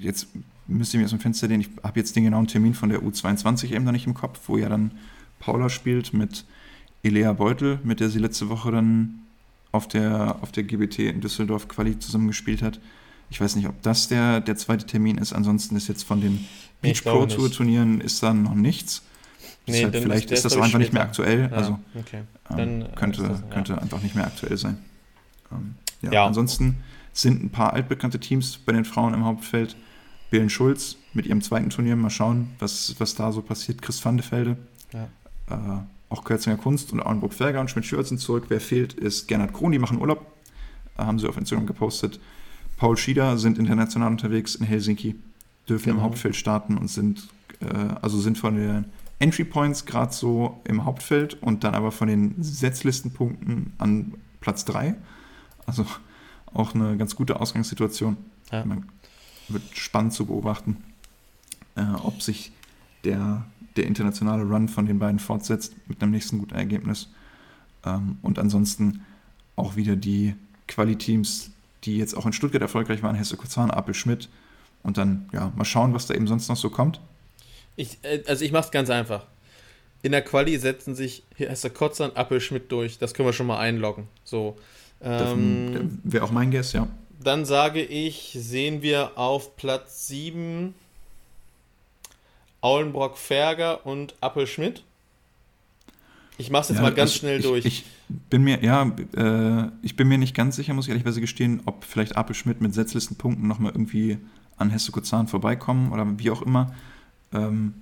jetzt müsste ich mir aus dem Fenster lehnen, ich habe jetzt den genauen Termin von der U22 eben noch nicht im Kopf, wo ja dann Paula spielt mit Elea Beutel, mit der sie letzte Woche dann auf der, auf der GBT in Düsseldorf Quali zusammengespielt hat. Ich weiß nicht, ob das der, der zweite Termin ist. Ansonsten ist jetzt von den Beach Pro Tour Turnieren ist dann noch nichts. Nee, Deshalb vielleicht ist, das auch einfach nicht mehr aktuell. Ja, also okay. ähm, äh, könnte, das, ja. könnte einfach nicht mehr aktuell sein. Ähm, ja, ja, Ansonsten sind ein paar altbekannte Teams bei den Frauen im Hauptfeld. Belen Schulz mit ihrem zweiten Turnier. Mal schauen, was, was da so passiert. Chris van de Velde. Äh, auch Kürzinger Kunst und Auenburg-Ferger und Schmidt-Schürz sind zurück. Wer fehlt, ist Gernot Krohn. Die machen Urlaub. Äh, haben sie auf Instagram gepostet. Paul Schieder sind international unterwegs in Helsinki. Dürfen genau. im Hauptfeld starten und sind, äh, also sind von den Entry Points gerade so im Hauptfeld und dann aber von den Setzlistenpunkten an Platz 3. Also auch eine ganz gute Ausgangssituation. Ja. Man wird spannend zu beobachten, äh, ob sich der, der internationale Run von den beiden fortsetzt mit einem nächsten guten Ergebnis. Ähm, und ansonsten auch wieder die Quali-Teams, die jetzt auch in Stuttgart erfolgreich waren, Hesse Kurzahn, Apel Schmidt. Und dann, ja, mal schauen, was da eben sonst noch so kommt. Ich, äh, also ich mache es ganz einfach. In der Quali setzen sich Hesse Kotzern, Appel Schmidt durch. Das können wir schon mal einloggen. So. Ähm, Wäre auch mein Guess, ja. Dann sage ich, sehen wir auf Platz 7 Aulenbrock Ferger und Appel Schmidt. Ich mache es jetzt ja, mal ganz also schnell ich, durch. Ich bin mir, ja, äh, ich bin mir nicht ganz sicher, muss ich ehrlicherweise gestehen, ob vielleicht Appel Schmidt mit Setzlistenpunkten nochmal irgendwie an Hesse Kozan vorbeikommen oder wie auch immer. Ähm,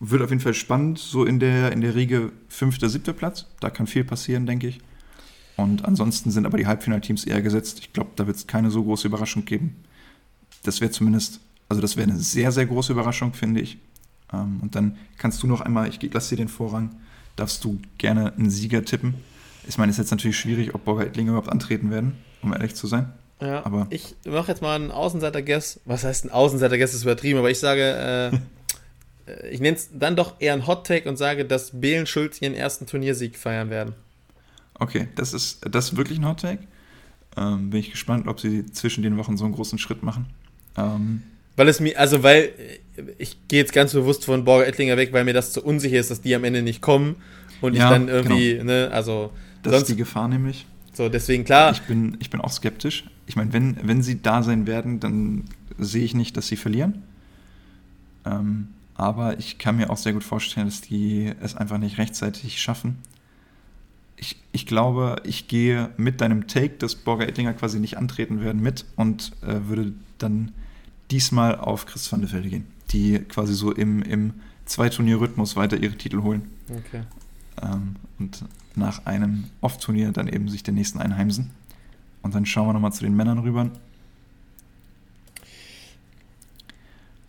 wird auf jeden Fall spannend, so in der, in der Riege fünfter, siebter Platz. Da kann viel passieren, denke ich. Und ansonsten sind aber die Halbfinalteams eher gesetzt. Ich glaube, da wird es keine so große Überraschung geben. Das wäre zumindest, also das wäre eine sehr, sehr große Überraschung, finde ich. Ähm, und dann kannst du noch einmal, ich lasse dir den Vorrang, darfst du gerne einen Sieger tippen. Ich meine, es ist jetzt natürlich schwierig, ob Borger Ettlinger überhaupt antreten werden, um ehrlich zu sein. Ja, aber ich mache jetzt mal einen Außenseiter-Guess. Was heißt ein Außenseiter-Guess? ist übertrieben, aber ich sage, äh, [laughs] ich nenne es dann doch eher ein Hot-Take und sage, dass Belen Schulz ihren ersten Turniersieg feiern werden. Okay, das ist, das ist wirklich ein Hot Take. Ähm, bin ich gespannt, ob sie zwischen den Wochen so einen großen Schritt machen. Ähm, weil es mir, also weil ich gehe jetzt ganz bewusst von Borger Ettlinger weg, weil mir das zu unsicher ist, dass die am Ende nicht kommen und ja, ich dann irgendwie, genau. ne, also. Das sonst, ist die Gefahr nämlich. So, deswegen klar. Ich bin, ich bin auch skeptisch. Ich meine, wenn, wenn sie da sein werden, dann sehe ich nicht, dass sie verlieren. Ähm, aber ich kann mir auch sehr gut vorstellen, dass die es einfach nicht rechtzeitig schaffen ich, ich glaube, ich gehe mit deinem Take, dass Borger Ettinger quasi nicht antreten werden, mit und äh, würde dann diesmal auf Chris van der Velde gehen, die quasi so im, im Zwei-Turnier-Rhythmus weiter ihre Titel holen. Okay. Ähm, und nach einem Off-Turnier dann eben sich den nächsten einheimsen. Und dann schauen wir nochmal zu den Männern rüber.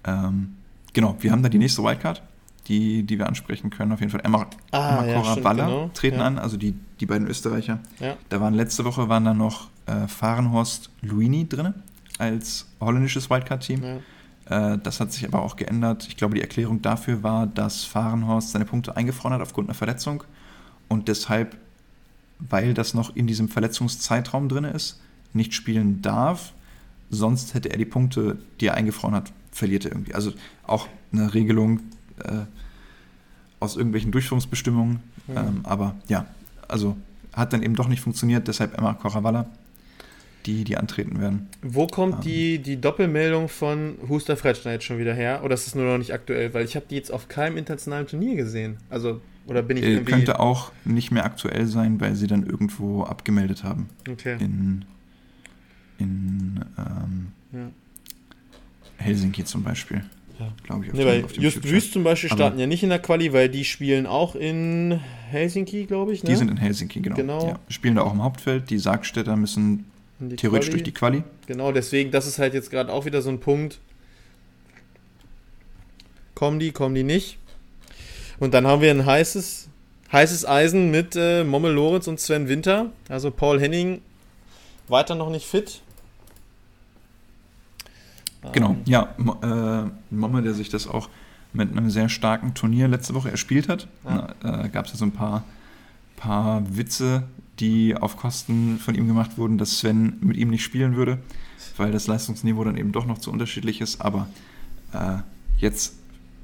Ähm, genau, wir haben da die nächste Wildcard die, die wir ansprechen können. Auf jeden Fall Emma, ah, Emma ja, genau. treten ja. an, also die, die beiden Österreicher. Ja. Da waren letzte Woche waren da noch äh, Fahrenhorst Luini drin als holländisches Wildcard-Team. Äh, das hat sich aber auch geändert. Ich glaube, die Erklärung dafür war, dass Fahrenhorst seine Punkte eingefroren hat aufgrund einer Verletzung und deshalb, weil das noch in diesem Verletzungszeitraum drin ist, nicht spielen darf. Sonst hätte er die Punkte, die er eingefroren hat, verliert er irgendwie. Also auch eine Regelung, äh, aus irgendwelchen Durchführungsbestimmungen. Mhm. Ähm, aber ja, also hat dann eben doch nicht funktioniert, deshalb Emma Coravalla. die, die antreten werden. Wo kommt ähm. die, die Doppelmeldung von Huster Fretschner jetzt schon wieder her? Oder ist es nur noch nicht aktuell? Weil ich habe die jetzt auf keinem internationalen Turnier gesehen. Also, oder bin ich äh, irgendwie... Könnte auch nicht mehr aktuell sein, weil sie dann irgendwo abgemeldet haben. Okay. In, in ähm, ja. Helsinki zum Beispiel. Ja. Glaube ich. Auf nee, dem, auf Just Wüst zum Beispiel starten Aber ja nicht in der Quali, weil die spielen auch in Helsinki, glaube ich. Ne? Die sind in Helsinki, genau. genau. Ja, spielen da auch im Hauptfeld. Die Sargstädter müssen theoretisch Quali. durch die Quali. Genau, deswegen, das ist halt jetzt gerade auch wieder so ein Punkt. Kommen die, kommen die nicht. Und dann haben wir ein heißes, heißes Eisen mit äh, Mommel Lorenz und Sven Winter. Also Paul Henning weiter noch nicht fit. Genau, ja. Äh, Momme, der sich das auch mit einem sehr starken Turnier letzte Woche erspielt hat. Ja. Äh, Gab es ja so ein paar, paar Witze, die auf Kosten von ihm gemacht wurden, dass Sven mit ihm nicht spielen würde, weil das Leistungsniveau dann eben doch noch zu unterschiedlich ist. Aber äh, jetzt,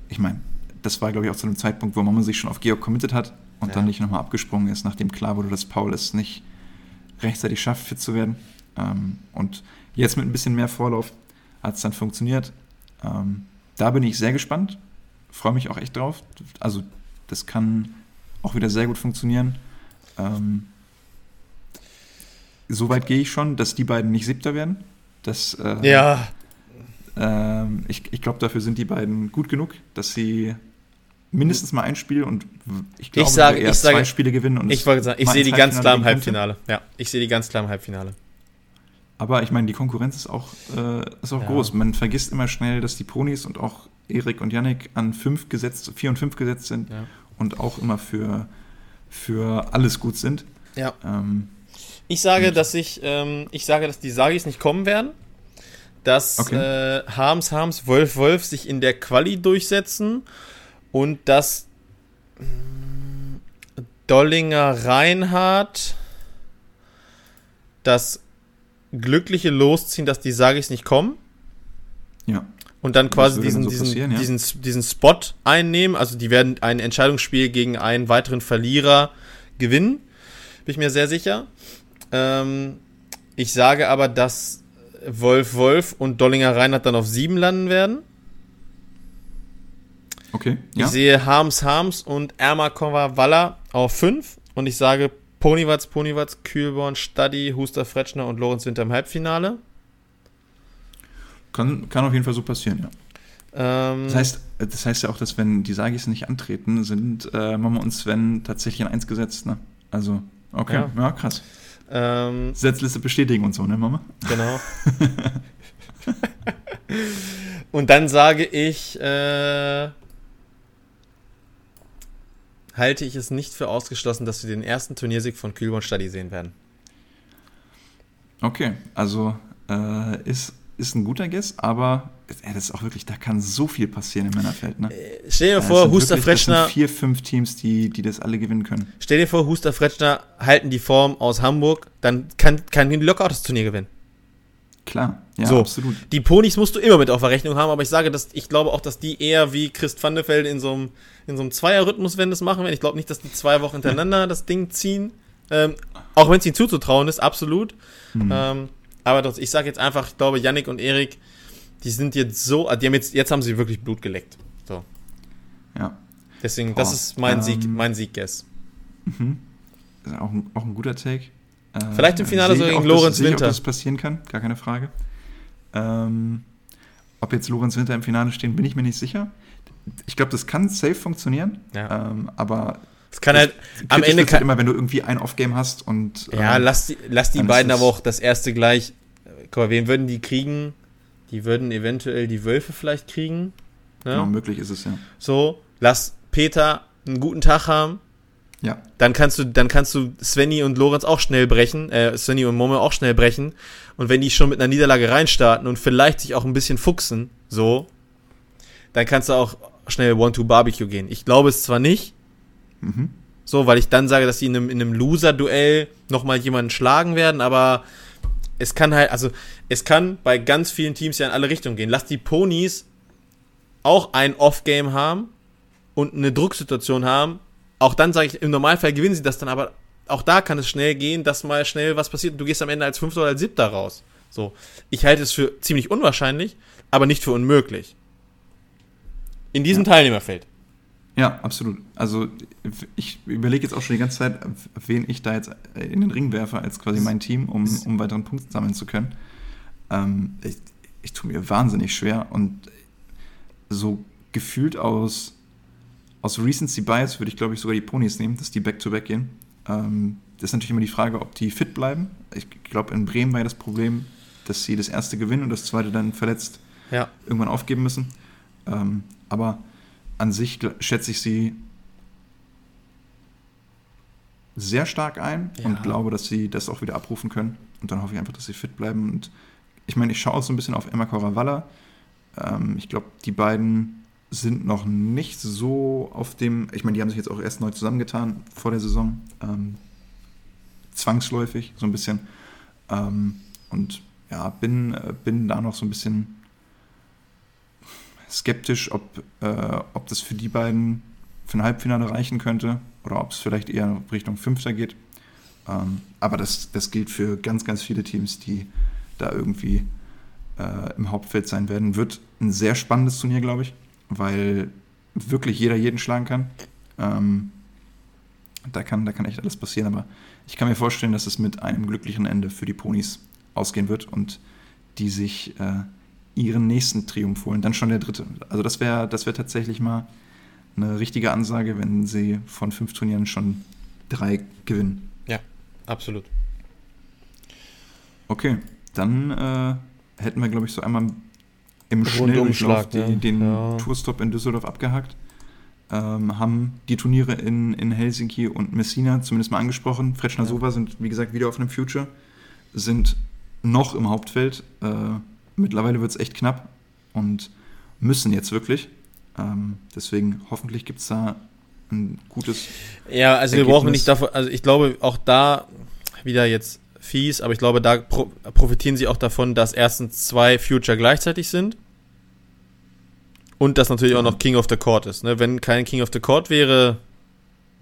ich meine, das war, glaube ich, auch zu einem Zeitpunkt, wo Momme sich schon auf Georg committed hat und ja. dann nicht nochmal abgesprungen ist, nachdem klar wurde, dass Paul es nicht rechtzeitig schafft, fit zu werden. Ähm, und jetzt mit ein bisschen mehr Vorlauf hat es dann funktioniert. Ähm, da bin ich sehr gespannt, freue mich auch echt drauf. Also das kann auch wieder sehr gut funktionieren. Ähm, Soweit gehe ich schon, dass die beiden nicht siebter werden. Das, äh, ja. Äh, ich ich glaube, dafür sind die beiden gut genug, dass sie mindestens mal ein Spiel und ich glaube, ich sage, eher ich zwei Spiele gewinnen. Und ich wollte sagen, ich sehe die ganz klar im Halbfinale. Ja, ich sehe die ganz klar im Halbfinale. Aber ich meine, die Konkurrenz ist auch, äh, ist auch ja. groß. Man vergisst immer schnell, dass die Ponis und auch Erik und Yannick an fünf gesetzt, vier und fünf gesetzt sind ja. und auch immer für, für alles gut sind. Ja. Ähm, ich sage, dass ich, ähm, ich sage, dass die Sagis nicht kommen werden. Dass okay. äh, Harms, Harms, Wolf, Wolf sich in der Quali durchsetzen und dass äh, Dollinger Reinhardt das glückliche Losziehen, dass die Sagis nicht kommen. Ja. Und dann quasi diesen, so diesen, ja. diesen, diesen Spot einnehmen. Also die werden ein Entscheidungsspiel gegen einen weiteren Verlierer gewinnen. Bin ich mir sehr sicher. Ähm, ich sage aber, dass Wolf Wolf und Dollinger Reinhardt dann auf sieben landen werden. Okay. Ja. Ich sehe Harms Harms und Ermakova Waller auf fünf. Und ich sage Ponywatz, Ponywatz, Kühlborn, Stadi, Huster, Fretschner und Lorenz Winter im Halbfinale. Kann, kann auf jeden Fall so passieren, ja. Ähm, das, heißt, das heißt ja auch, dass wenn die Sagis nicht antreten, sind äh, Mama und Sven tatsächlich in eins gesetzt, ne? Also, okay, ja, ja krass. Ähm, Setzliste bestätigen und so, ne, Mama? Genau. [laughs] [laughs] und dann sage ich, äh, halte ich es nicht für ausgeschlossen, dass wir den ersten Turniersieg von Kühlborn Stadi sehen werden. Okay, also äh, ist, ist ein guter Guess, aber ey, das ist auch wirklich, da kann so viel passieren im Männerfeld. Ne? Äh, stell dir vor, Huster Fretschner. Das sind vier, fünf Teams, die, die das alle gewinnen können. Stell dir vor, Huster Fretschner halten die Form aus Hamburg, dann kann, kann die locker auch das Turnier gewinnen. Klar, ja, so. absolut. Die Ponys musst du immer mit auf der Rechnung haben, aber ich sage, dass ich glaube auch, dass die eher wie Christ van der Velde in so einem, in so einem Zweierrhythmus, wenn das machen werden. Ich glaube nicht, dass die zwei Wochen hintereinander das Ding ziehen. Ähm, auch wenn es ihnen zuzutrauen ist, absolut. Mhm. Ähm, aber doch, ich sage jetzt einfach, ich glaube, Yannick und Erik, die sind jetzt so, die haben jetzt, jetzt haben sie wirklich Blut geleckt. So. Ja. Deswegen, Boah, das ist mein ähm, Sieg, mein Sieg-Guess. Mhm. Auch, ein, auch ein guter Take. Äh, Vielleicht im Finale so gegen Lorenz Winter. Ich, dass das passieren kann, gar keine Frage. Ähm, ob jetzt Lorenz Winter im Finale stehen, bin ich mir nicht sicher. Ich glaube, das kann safe funktionieren, ja. ähm, aber es kann halt am Ende kann, immer, wenn du irgendwie ein Off-Game hast und ja, ähm, lass die, lass die beiden aber auch das erste gleich. Guck mal, wen würden die kriegen? Die würden eventuell die Wölfe vielleicht kriegen. Ne? Genau, möglich ist es ja. So, lass Peter einen guten Tag haben. Ja. Dann kannst du, dann kannst du Svenny und Lorenz auch schnell brechen, äh, Svenny und Momme auch schnell brechen. Und wenn die schon mit einer Niederlage reinstarten und vielleicht sich auch ein bisschen fuchsen, so, dann kannst du auch schnell One-Two-Barbecue gehen. Ich glaube es zwar nicht, mhm. so, weil ich dann sage, dass sie in einem, in einem Loser-Duell nochmal jemanden schlagen werden, aber es kann halt, also, es kann bei ganz vielen Teams ja in alle Richtungen gehen. Lass die Ponys auch ein Off-Game haben und eine Drucksituation haben, auch dann sage ich, im Normalfall gewinnen sie das dann aber auch da kann es schnell gehen, dass mal schnell was passiert und du gehst am Ende als Fünfter oder als Siebter raus. So. Ich halte es für ziemlich unwahrscheinlich, aber nicht für unmöglich. In diesem ja. Teilnehmerfeld. Ja, absolut. Also ich überlege jetzt auch schon die ganze Zeit, wen ich da jetzt in den Ring werfe als quasi mein Team, um, um weiteren Punkte sammeln zu können. Ähm, ich, ich tue mir wahnsinnig schwer und so gefühlt aus, aus Recency Bias würde ich, glaube ich, sogar die Ponys nehmen, dass die Back-to-Back -back gehen. Ähm, das ist natürlich immer die Frage, ob die fit bleiben. Ich glaube, in Bremen war ja das Problem, dass sie das erste gewinnen und das zweite dann verletzt ja. irgendwann aufgeben müssen. Ähm, aber an sich schätze ich sie sehr stark ein ja. und glaube, dass sie das auch wieder abrufen können. Und dann hoffe ich einfach, dass sie fit bleiben. Und ich meine, ich schaue auch so ein bisschen auf Emma Coravalla. Ähm, ich glaube, die beiden sind noch nicht so auf dem. Ich meine, die haben sich jetzt auch erst neu zusammengetan vor der Saison. Ähm, zwangsläufig, so ein bisschen. Ähm, und ja, bin, äh, bin da noch so ein bisschen skeptisch, ob, äh, ob das für die beiden für ein Halbfinale reichen könnte oder ob es vielleicht eher Richtung Fünfter geht. Ähm, aber das, das gilt für ganz, ganz viele Teams, die da irgendwie äh, im Hauptfeld sein werden. Wird ein sehr spannendes Turnier, glaube ich, weil wirklich jeder jeden schlagen kann. Ähm, da kann, da kann echt alles passieren, aber ich kann mir vorstellen, dass es mit einem glücklichen Ende für die Ponys ausgehen wird und die sich äh, ihren nächsten Triumph holen, dann schon der dritte. Also das wäre das wär tatsächlich mal eine richtige Ansage, wenn sie von fünf Turnieren schon drei gewinnen. Ja, absolut. Okay, dann äh, hätten wir, glaube ich, so einmal im Schnelldurchlauf ja. den ja. Tourstop in Düsseldorf abgehakt. Ähm, haben die Turniere in, in Helsinki und Messina zumindest mal angesprochen. Fretschner ja. Sova sind, wie gesagt, wieder auf einem Future, sind noch im Hauptfeld. Äh, mittlerweile wird es echt knapp und müssen jetzt wirklich. Ähm, deswegen hoffentlich gibt es da ein gutes. Ja, also Ergebnis. wir brauchen nicht davon, also ich glaube auch da wieder jetzt fies, aber ich glaube, da pro profitieren sie auch davon, dass erstens zwei Future gleichzeitig sind. Und dass natürlich auch noch King of the Court ist. Ne? Wenn kein King of the Court wäre,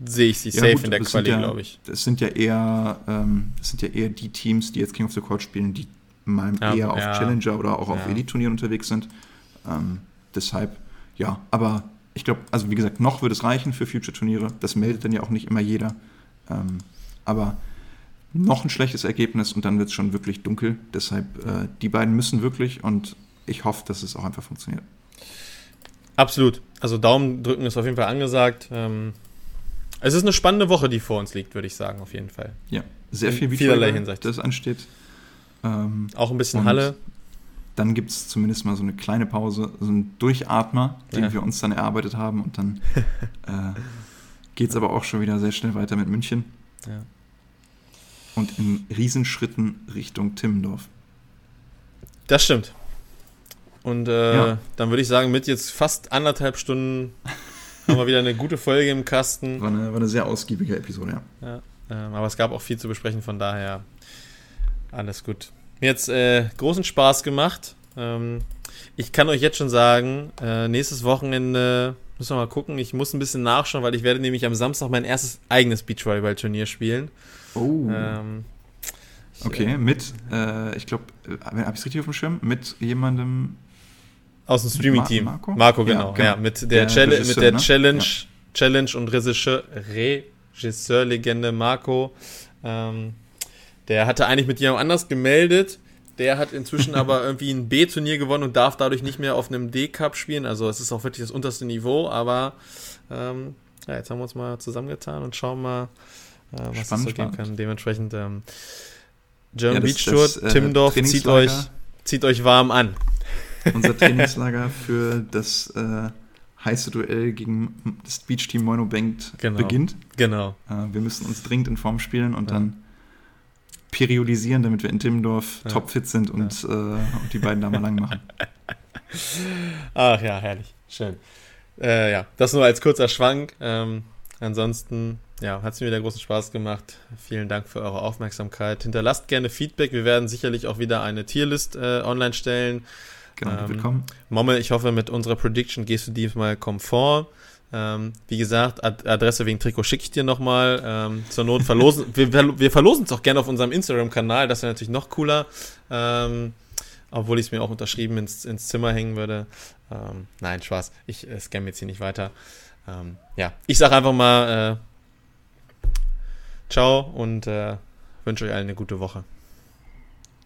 sehe ich sie ja, safe gut, in der Quali, ja, glaube ich. Das sind ja eher, ähm, das sind ja eher die Teams, die jetzt King of the Court spielen, die mal ja, eher auf Challenger oder auch auf Elite-Turnieren unterwegs sind. Ähm, deshalb, ja, aber ich glaube, also wie gesagt, noch wird es reichen für Future-Turniere. Das meldet dann ja auch nicht immer jeder. Ähm, aber noch ein schlechtes Ergebnis und dann wird es schon wirklich dunkel. Deshalb, äh, die beiden müssen wirklich und ich hoffe, dass es auch einfach funktioniert. Absolut. Also Daumen drücken ist auf jeden Fall angesagt. Ähm, es ist eine spannende Woche, die vor uns liegt, würde ich sagen, auf jeden Fall. Ja, sehr viel In vielerlei Hinsicht. das ansteht. Ähm, auch ein bisschen Halle. Dann gibt es zumindest mal so eine kleine Pause, so einen Durchatmer, den ja. wir uns dann erarbeitet haben. Und dann [laughs] äh, geht es aber auch schon wieder sehr schnell weiter mit München. Ja. Und in Riesenschritten Richtung Timmendorf. Das stimmt. Und äh, ja. dann würde ich sagen, mit jetzt fast anderthalb Stunden haben wir wieder eine gute Folge im Kasten. War eine, war eine sehr ausgiebige Episode, ja. ja ähm, aber es gab auch viel zu besprechen, von daher alles gut. Mir jetzt äh, großen Spaß gemacht. Ähm, ich kann euch jetzt schon sagen, äh, nächstes Wochenende müssen wir mal gucken. Ich muss ein bisschen nachschauen, weil ich werde nämlich am Samstag mein erstes eigenes Beachvolleyball-Turnier spielen. Oh. Ähm, okay, äh, mit, äh, ich glaube, äh, habe ich es richtig auf dem Schirm? Mit jemandem aus dem Streaming-Team. Marco? Marco, genau. Ja, genau. Ja, mit der, der Challenge, mit der ne? Challenge, ja. Challenge und Regisseur-Legende Marco. Ähm, der hatte eigentlich mit jemand anders gemeldet. Der hat inzwischen [laughs] aber irgendwie ein B-Turnier gewonnen und darf dadurch nicht mehr auf einem D-Cup spielen. Also es ist auch wirklich das unterste Niveau, aber ähm, ja, jetzt haben wir uns mal zusammengetan und schauen mal, äh, was spannend, es so geben kann. Dementsprechend ähm, German ja, Beach Tour, äh, Timmendorf, zieht euch, zieht euch warm an. Unser [laughs] Trainingslager für das äh, heiße Duell gegen das Beach-Team Moino Bengt genau. beginnt. Genau. Äh, wir müssen uns dringend in Form spielen und ja. dann periodisieren, damit wir in Timmendorf ja. topfit sind und, ja. äh, und die beiden da mal lang machen. [laughs] Ach ja, herrlich. Schön. Äh, ja, das nur als kurzer Schwank. Ähm, ansonsten, ja, hat es mir wieder großen Spaß gemacht. Vielen Dank für eure Aufmerksamkeit. Hinterlasst gerne Feedback. Wir werden sicherlich auch wieder eine Tierlist äh, online stellen. Genau, die ähm, wird kommen. Momme, ich hoffe, mit unserer Prediction gehst du diesmal Komfort. Ähm, wie gesagt, Ad Adresse wegen Trikot schicke ich dir nochmal. Ähm, zur Not verlosen. [laughs] wir, wir verlosen es auch gerne auf unserem Instagram-Kanal. Das wäre natürlich noch cooler. Ähm, obwohl ich es mir auch unterschrieben ins, ins Zimmer hängen würde. Ähm, nein, Spaß. Ich äh, scamme jetzt hier nicht weiter. Ähm, ja, ich sage einfach mal äh, Ciao und äh, wünsche euch allen eine gute Woche.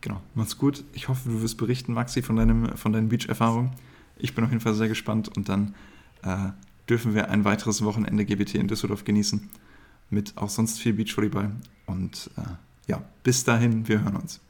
Genau, macht's gut. Ich hoffe, du wirst berichten, Maxi, von, deinem, von deinen Beach-Erfahrungen. Ich bin auf jeden Fall sehr gespannt und dann äh, dürfen wir ein weiteres Wochenende GBT in Düsseldorf genießen mit auch sonst viel Beachvolleyball. Und äh, ja, bis dahin, wir hören uns.